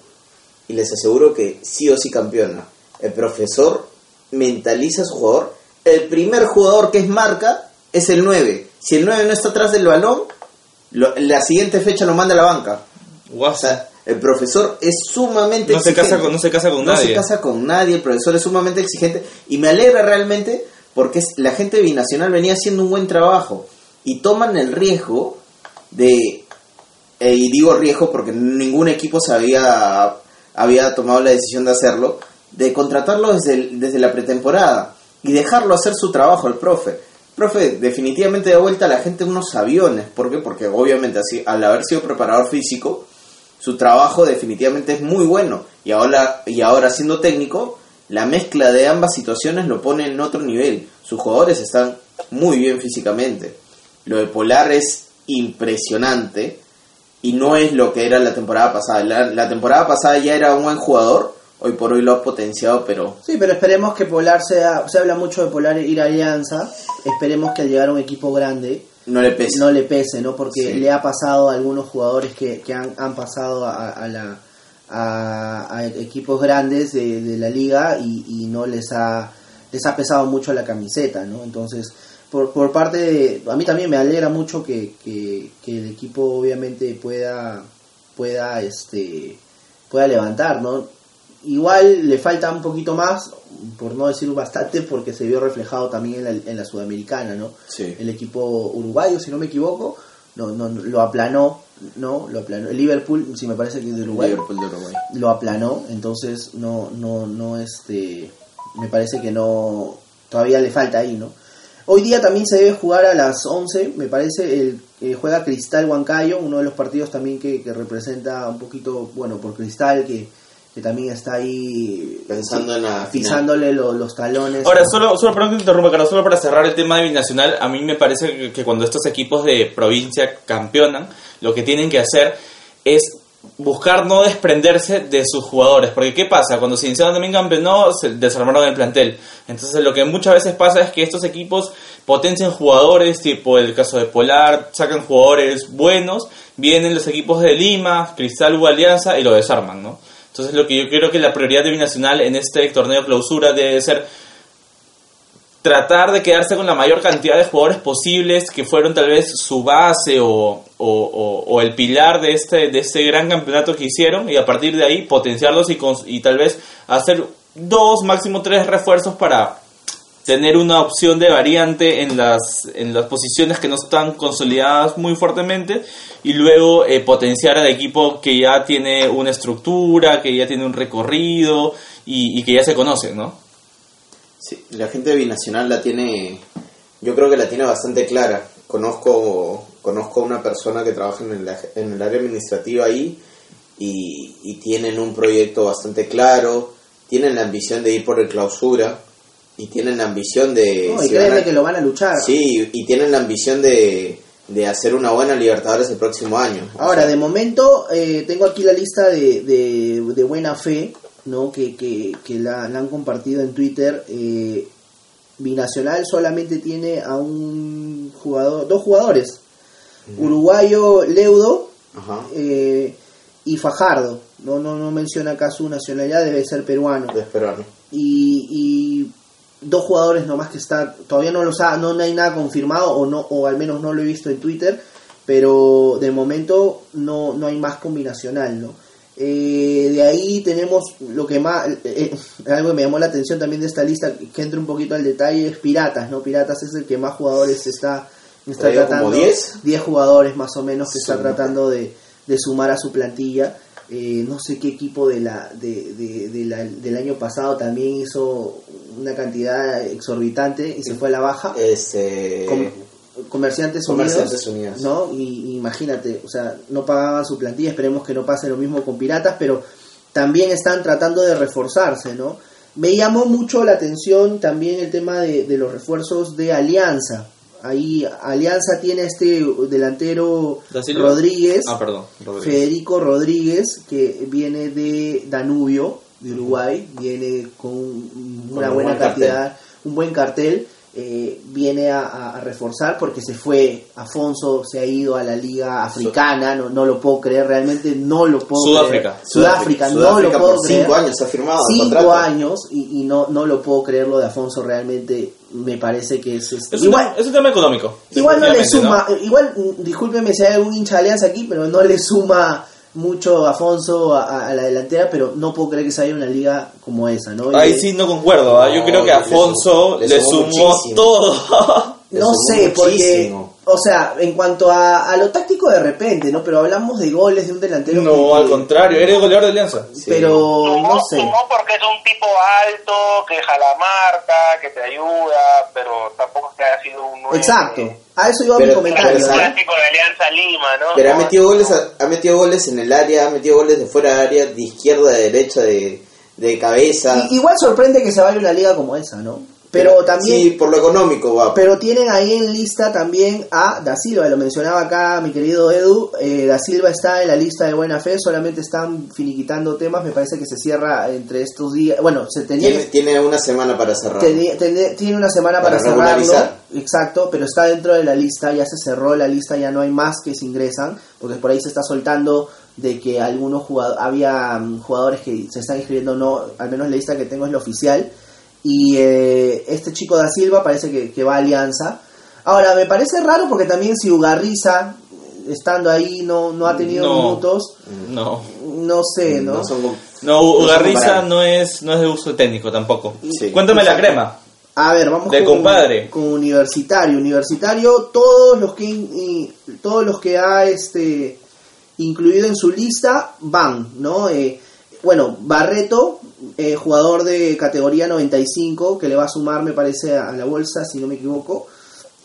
y les aseguro que sí o sí campeona. El profesor mentaliza a su jugador. El primer jugador que es marca es el 9. Si el 9 no está atrás del balón, lo- la siguiente fecha lo manda a la banca. O sea, el profesor es sumamente No se exigente. casa con- no se casa con No nadie. se casa con nadie, el profesor es sumamente exigente y me alegra realmente porque es- la gente binacional venía haciendo un buen trabajo y toman el riesgo de eh, y digo riesgo porque ningún equipo se había, había tomado la decisión de hacerlo, de contratarlo desde, desde la pretemporada y dejarlo hacer su trabajo, el profe. Profe, definitivamente da vuelta a la gente unos aviones. ¿Por qué? Porque obviamente al haber sido preparador físico, su trabajo definitivamente es muy bueno. Y ahora, y ahora siendo técnico, la mezcla de ambas situaciones lo pone en otro nivel. Sus jugadores están muy bien físicamente. Lo de Polar es impresionante y no es lo que era la temporada pasada. La, la temporada pasada ya era un buen jugador, hoy por hoy lo ha potenciado, pero Sí, pero esperemos que Polar sea, se habla mucho de Polar ir a Alianza, esperemos que al llegar a un equipo grande no le pesa. no le pese, ¿no? Porque Sí. le ha pasado a algunos jugadores que, que han, han pasado a, a la, a, a equipos grandes de, de la liga y, y no les ha, les ha pesado mucho la camiseta, ¿no? Entonces, por, por parte de... A mí también me alegra mucho que, que, que el equipo obviamente pueda, pueda, este, pueda levantar, ¿no? igual le falta un poquito más, por no decir bastante, porque se vio reflejado también en la, en la Sudamericana, ¿no? Sí. El equipo uruguayo, si no me equivoco, no, no, lo aplanó, ¿no? Lo aplanó. El Liverpool, si me parece que es de Uruguay, Liverpool de Uruguay. lo aplanó, entonces no, no, no, este, me parece que no, todavía le falta ahí, ¿no? Hoy día también se debe jugar a las 11, me parece, el, eh, juega Cristal Huancayo, uno de los partidos también que, que representa un poquito, bueno, por Cristal, que, que también está ahí Pensando en la pisándole lo- los talones. Ahora, solo, solo perdón que te interrumpa, Carlos, solo para cerrar el tema de binacional, a mí me parece que, que cuando estos equipos de provincia campeonan, lo que tienen que hacer es buscar no desprenderse de sus jugadores. Porque, ¿qué pasa? Cuando se iniciaron también campeonó, se desarmaron el plantel. Entonces, lo que muchas veces pasa es que estos equipos potencian jugadores, tipo el caso de Polar, sacan jugadores buenos, vienen los equipos de Lima, Cristal u Alianza y lo desarman, ¿no? Entonces, lo que yo creo que la prioridad de Binacional en este torneo clausura debe ser tratar de quedarse con la mayor cantidad de jugadores posibles que fueron tal vez su base o, o- o- el pilar de este, de este gran campeonato que hicieron y a partir de ahí potenciarlos y, y tal vez hacer dos, máximo tres refuerzos para tener una opción de variante en las, en las posiciones que no están consolidadas muy fuertemente y luego eh, potenciar al equipo que ya tiene una estructura, que ya tiene un recorrido y, y que ya se conoce, ¿no? Sí, la gente Binacional la tiene, yo creo que la tiene bastante clara. Conozco, conozco a una persona que trabaja en el, en el área administrativa ahí y, y tienen un proyecto bastante claro, tienen la ambición de ir por el clausura y tienen la ambición de... No, y si van créeme a- que lo van a luchar. Sí, y tienen la ambición de, de hacer una buena Libertadores el próximo año. O Ahora, sea, de momento, eh, tengo aquí la lista de, de, de buena fe, ¿no? Que, que, que la, la han compartido en Twitter. Eh, Binacional solamente tiene a un jugador, dos jugadores. Uruguayo Leudo eh, y Fajardo. No, no, no menciona acá su nacionalidad, debe ser peruano. de peruano. y, y dos jugadores nomás que está todavía no los ha, no, no hay nada confirmado o no o al menos no lo he visto en Twitter pero de momento no, no hay más combinacional no Eh, de ahí tenemos lo que más eh, eh, algo que me llamó la atención también de esta lista que entra un poquito al detalle es Piratas no Piratas es el que más jugadores está está como tratando 10. 10 jugadores más o menos que está Sí. tratando de, de sumar a su plantilla. Eh, no sé qué equipo de la, de, de- de la- del año pasado también hizo una cantidad exorbitante y se fue a la baja. Este, Com- comerciantes, Comerciantes Unidos, Unidos. ¿no? Y, y imagínate, o sea, no pagaban su plantilla, esperemos que no pase lo mismo con Piratas, pero también están tratando de reforzarse, ¿no? Me llamó mucho la atención también el tema de, de los refuerzos de Alianza. Ahí Alianza tiene este delantero Ah, perdón. Rodríguez. Federico Rodríguez, que viene de Danubio, de Uruguay, viene con un- una un buena buen cartel. cantidad, un buen cartel, eh, viene a, reforzar porque se fue, Afonso se ha ido a la liga africana, no, no lo puedo creer, realmente no lo puedo Sudáfrica. creer. Sudáfrica, no Sudáfrica lo puedo por creer. cinco años ha firmado Cinco años y, y no, no lo puedo creer lo de Afonso, realmente me parece que es... Es, un, igual, es un tema económico. Igual no le suma, igual discúlpeme si hay algún hincha de alianza aquí, pero no le suma mucho Afonso a, a- la delantera, pero no puedo creer que se haya una liga como esa, ¿no? Ahí Y- sí no concuerdo. ¿ah? Yo No, creo que le Afonso sumó- le le sumó todo. No sumó sé, porque, muchísimo. O sea, en cuanto a, a lo táctico de repente, ¿no? Pero hablamos de goles de un delantero. no, que- al contrario. Eres goleador de Alianza. Sí. Pero Sumó, no sé. sumó porque es un tipo alto, que jala marca, que te ayuda, pero tampoco es que haya sido un Exacto. A eso iba mi Pero- comentario. pero ¿no? clásico de Alianza Lima, ¿no? Pero ha No, metido goles, ha metido goles en el área, ha metido goles de fuera de área, de izquierda, de derecha, de, de cabeza. Y- igual sorprende que se vaya una liga como esa, ¿no? Pero también... Sí, por lo económico va. Pero tienen ahí en lista también a Da Silva, lo mencionaba acá mi querido Edu. eh, da Silva está en la lista de buena fe, solamente están finiquitando temas. Me parece que se cierra entre estos días. Bueno, se tenía tiene, una semana para cerrar. tiene una semana para, Para cerrarlo. Exacto, pero está dentro de la lista, ya se cerró la lista, ya no hay más que se ingresan, porque por ahí se está soltando de que algunos jugadores, había mm, jugadores que se están inscribiendo, no, al menos la lista que tengo es la oficial, y eh, este chico da Silva parece que, que va a Alianza. Ahora, me parece raro porque también si Ugarriza, estando ahí, no, no ha tenido No. minutos, No. no sé, ¿no? No son, No, Ugarriza no es, no es de uso técnico tampoco. Sí. Cuéntame la crema. A ver, vamos De con, compadre. con universitario. Universitario, todos los que todos los que ha este incluido en su lista van, ¿no? Eh, bueno, Barreto, eh, jugador de categoría 95, que le va a sumar, me parece, a la bolsa, si no me equivoco.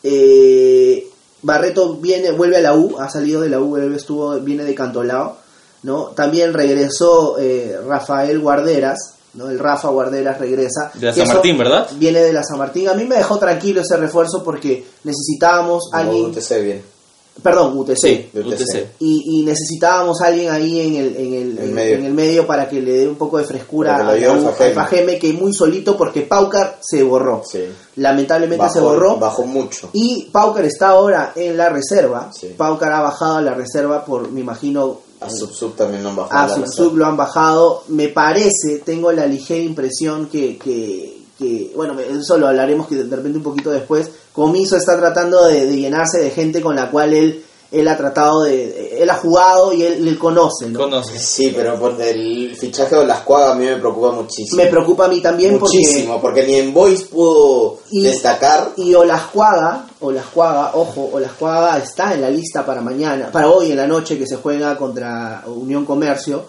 Eh, Barreto viene, vuelve a la U, ha salido de la U, estuvo, viene de Cantolao, ¿no? También regresó eh, Rafael Guarderas, ¿no? El Rafa Guarderas regresa. De la San Martín, ¿verdad? Viene de la San Martín. A mí me dejó tranquilo ese refuerzo porque necesitábamos Como alguien, UTC bien. Perdón, UTC. Sí, de UTC. UTC. Y, y necesitábamos alguien ahí en el, en, el, En en- medio. en el medio para que le dé un poco de frescura a Fajeme. que muy solito porque Paucar se borró. Sí. Lamentablemente se borró. bajó mucho. Y Paucar está ahora en la reserva. Sí. Paucar ha bajado a la reserva por, me imagino, A Sub también lo han bajado. a Subsub reserva. lo han bajado. Me parece, tengo la ligera impresión que, que, que- bueno, eso lo hablaremos que de repente un poquito después. Comiso está tratando de, de llenarse de gente con la cual él, él ha tratado de, él ha jugado y él, él conoce, ¿no? Conoces. Sí, pero por el fichaje de las cuadras a mí me preocupa muchísimo. Me preocupa a mí también muchísimo, porque ni en Boys pudo Y- destacar. y Olascuaga, Olascuaga, ojo, Olascuaga está en la lista para mañana, para hoy en la noche que se juega contra Unión Comercio.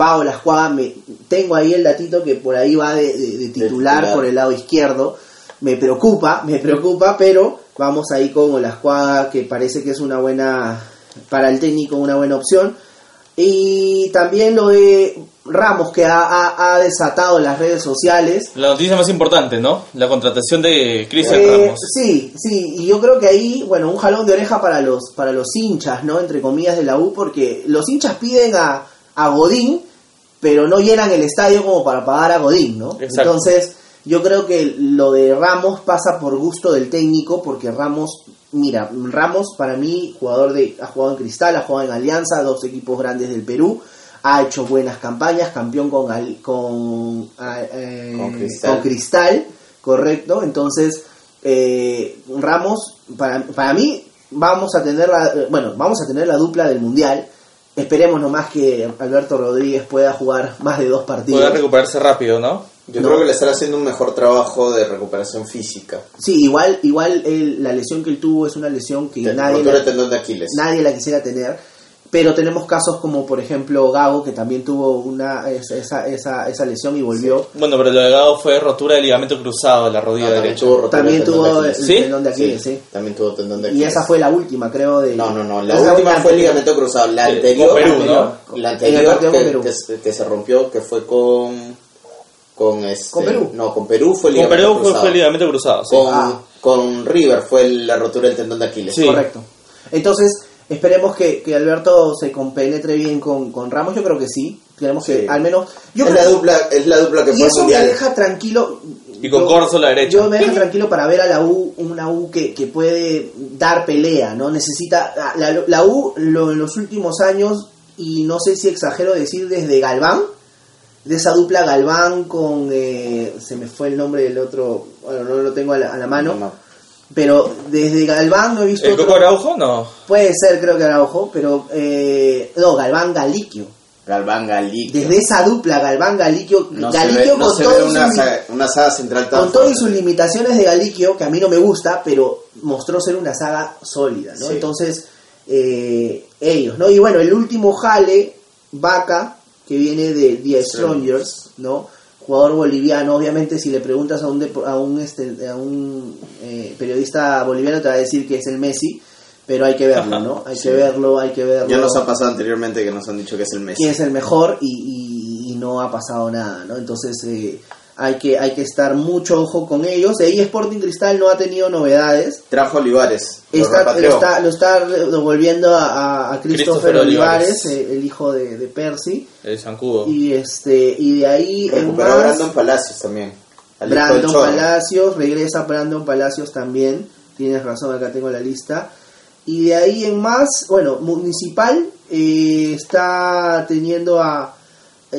Va Olascuaga, me, tengo ahí el datito que por ahí va de, de- de titular titular. por el lado izquierdo. Me preocupa, me preocupa, pero vamos ahí con Olascuaga, que parece que es una buena, para el técnico, una buena opción. Y también lo de Ramos, que ha, ha- ha desatado las redes sociales. La noticia más importante, ¿no? La contratación de Cristian Eh, Ramos. Sí, sí, y yo creo que ahí, bueno, un jalón de oreja para los, para los hinchas, ¿no? Entre comillas de la U, porque los hinchas piden a, a Godín, pero no llenan el estadio como para pagar a Godín, ¿no? Exacto. Entonces, yo creo que lo de Ramos pasa por gusto del técnico, porque Ramos, mira, Ramos para mí, jugador de, ha jugado en Cristal, ha jugado en Alianza, dos equipos grandes del Perú, ha hecho buenas campañas, campeón con, Al- con, ah, eh, Con Cristal. con Cristal, correcto. Entonces, eh, Ramos, para, para mí, vamos a tener la, bueno, vamos a tener la dupla del Mundial. Esperemos nomás que Alberto Rodríguez pueda jugar más de dos partidos. Puede recuperarse rápido, ¿no? Yo No. creo que le están haciendo un mejor trabajo de recuperación física. Sí, igual, igual él- la lesión que él tuvo es una lesión que nadie, la, de tendón de Aquiles. nadie la quisiera tener. Pero tenemos casos como, por ejemplo, Gago, que también tuvo una esa, esa, esa, esa lesión y volvió. Bueno, pero lo de Gado fue rotura de ligamento cruzado de la rodilla No, también derecha. También tuvo de. ¿Sí? tendón de Aquiles, sí. También tuvo tendón de Y Aquiles. esa fue la última, creo, de... No, no, no. La última fue el ligamento cruzado. La anterior, Perú, la anterior, ¿no? la anterior que, Perú. que se- que se rompió, que fue con. Con, este, ¿Con Perú? No, con Perú fue el Con Perú fue, cruzado. fue el ligamento cruzado, sí. Con, Ah. con River fue la rotura del tendón de Aquiles. Sí. Correcto. Entonces, esperemos que, que Alberto se compenetre bien con, con Ramos. Yo creo que sí. Queremos que Sí. al menos... Yo es, creo la que- dupla, es la dupla que y fue me deja tranquilo. Y con Yo- Corso a la derecha. Yo me deja tranquilo para ver a la U, una U que, que puede dar pelea, ¿no? Necesita. La, la U lo, en los últimos años, y no sé si exagero decir desde Galván, de esa dupla Galván con. eh, se me fue el nombre del otro, bueno, no lo tengo a la, a la mano, No. pero desde Galván no he visto. ¿El otro- Coco Araujo? No. Puede ser, creo que Araujo, pero. Eh, no, Galván Galiquio. Galván Galiquio. Desde esa dupla Galván Galiquio. no se Galiquio ve, no con se todo una, sus- saga, una saga central tan con todas sus limitaciones de Galiquio, que a mí no me gusta, pero mostró ser una saga sólida, ¿no? Sí. Entonces, eh, ellos, ¿no? Y bueno, el último jale, Vaca, que viene de The Strongers, ¿no? Jugador boliviano, obviamente si le preguntas a un, a un, este, a un eh, periodista boliviano te va a decir que es el Messi, pero hay que verlo, ¿no? *laughs* Hay Sí. que verlo, hay que verlo Ya nos ha pasado anteriormente que nos han dicho que es el Messi. quién es el mejor y, y- y no ha pasado nada, ¿no? Entonces eh, hay que hay que estar mucho ojo con ellos. De ahí Sporting Cristal no ha tenido novedades. Trajo Olivares. lo Está, lo, está, lo está devolviendo a, Christopher Christopher Olivares, Olivares. eh, el hijo de, de Percy. El Zancudo. Y este y de ahí Recuperó más, Brandon Palacios también. Brandon. Palacios, regresa Brandon Palacios también, tienes razón, acá tengo la lista. Y de ahí en más, bueno, Municipal eh, está teniendo a...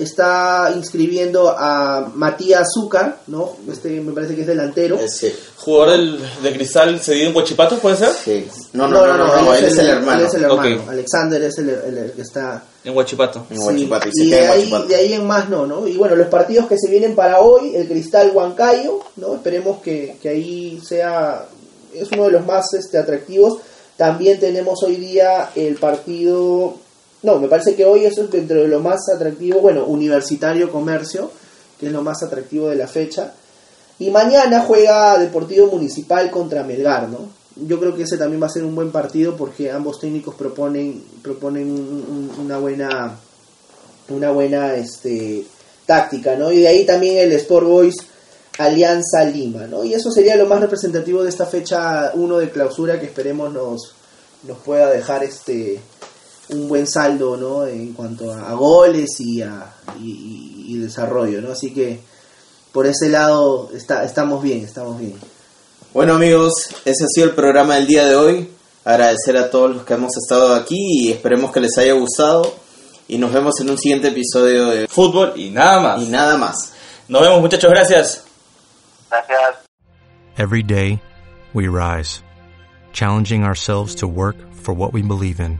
está inscribiendo a Matías Zúcar, ¿no? Este me parece que es delantero. Sí. Jugador del, de Cristal cedido en Huachipato, ¿puede ser? Sí. No, no, no, no, no, él es el hermano. Él es el hermano. Alexander es el, el- el que está En Huachipato. En Huachipato, y se y queda de en ahí, de ahí en más no, ¿no? Y bueno, los partidos que se vienen para hoy, el Cristal Huancayo, ¿no? Esperemos que, que ahí sea, es uno de los más este, atractivos. También tenemos hoy día el partido, no, me parece que hoy eso es dentro de lo más atractivo, bueno, Universitario Comercio, que es lo más atractivo de la fecha. Y mañana juega Deportivo Municipal contra Melgar, ¿no? Yo creo que ese también va a ser un buen partido porque ambos técnicos proponen, proponen un- un- una buena una buena este táctica, ¿no? Y de ahí también el Sport Boys Alianza Lima, ¿no? Y eso sería lo más representativo de esta fecha 1 de clausura que esperemos nos, nos pueda dejar este un buen saldo, ¿no? En cuanto a, a goles y a y, y- y desarrollo, ¿no? Así que por ese lado está, estamos bien, estamos bien. Bueno amigos, ese ha sido el programa del día de hoy. Agradecer a todos los que hemos estado aquí y esperemos que les haya gustado. Y nos vemos en un siguiente episodio de... Fútbol y nada más. Y nada más. Nos vemos muchachos, gracias. Gracias. Every day, we rise, challenging ourselves to work for what we believe in.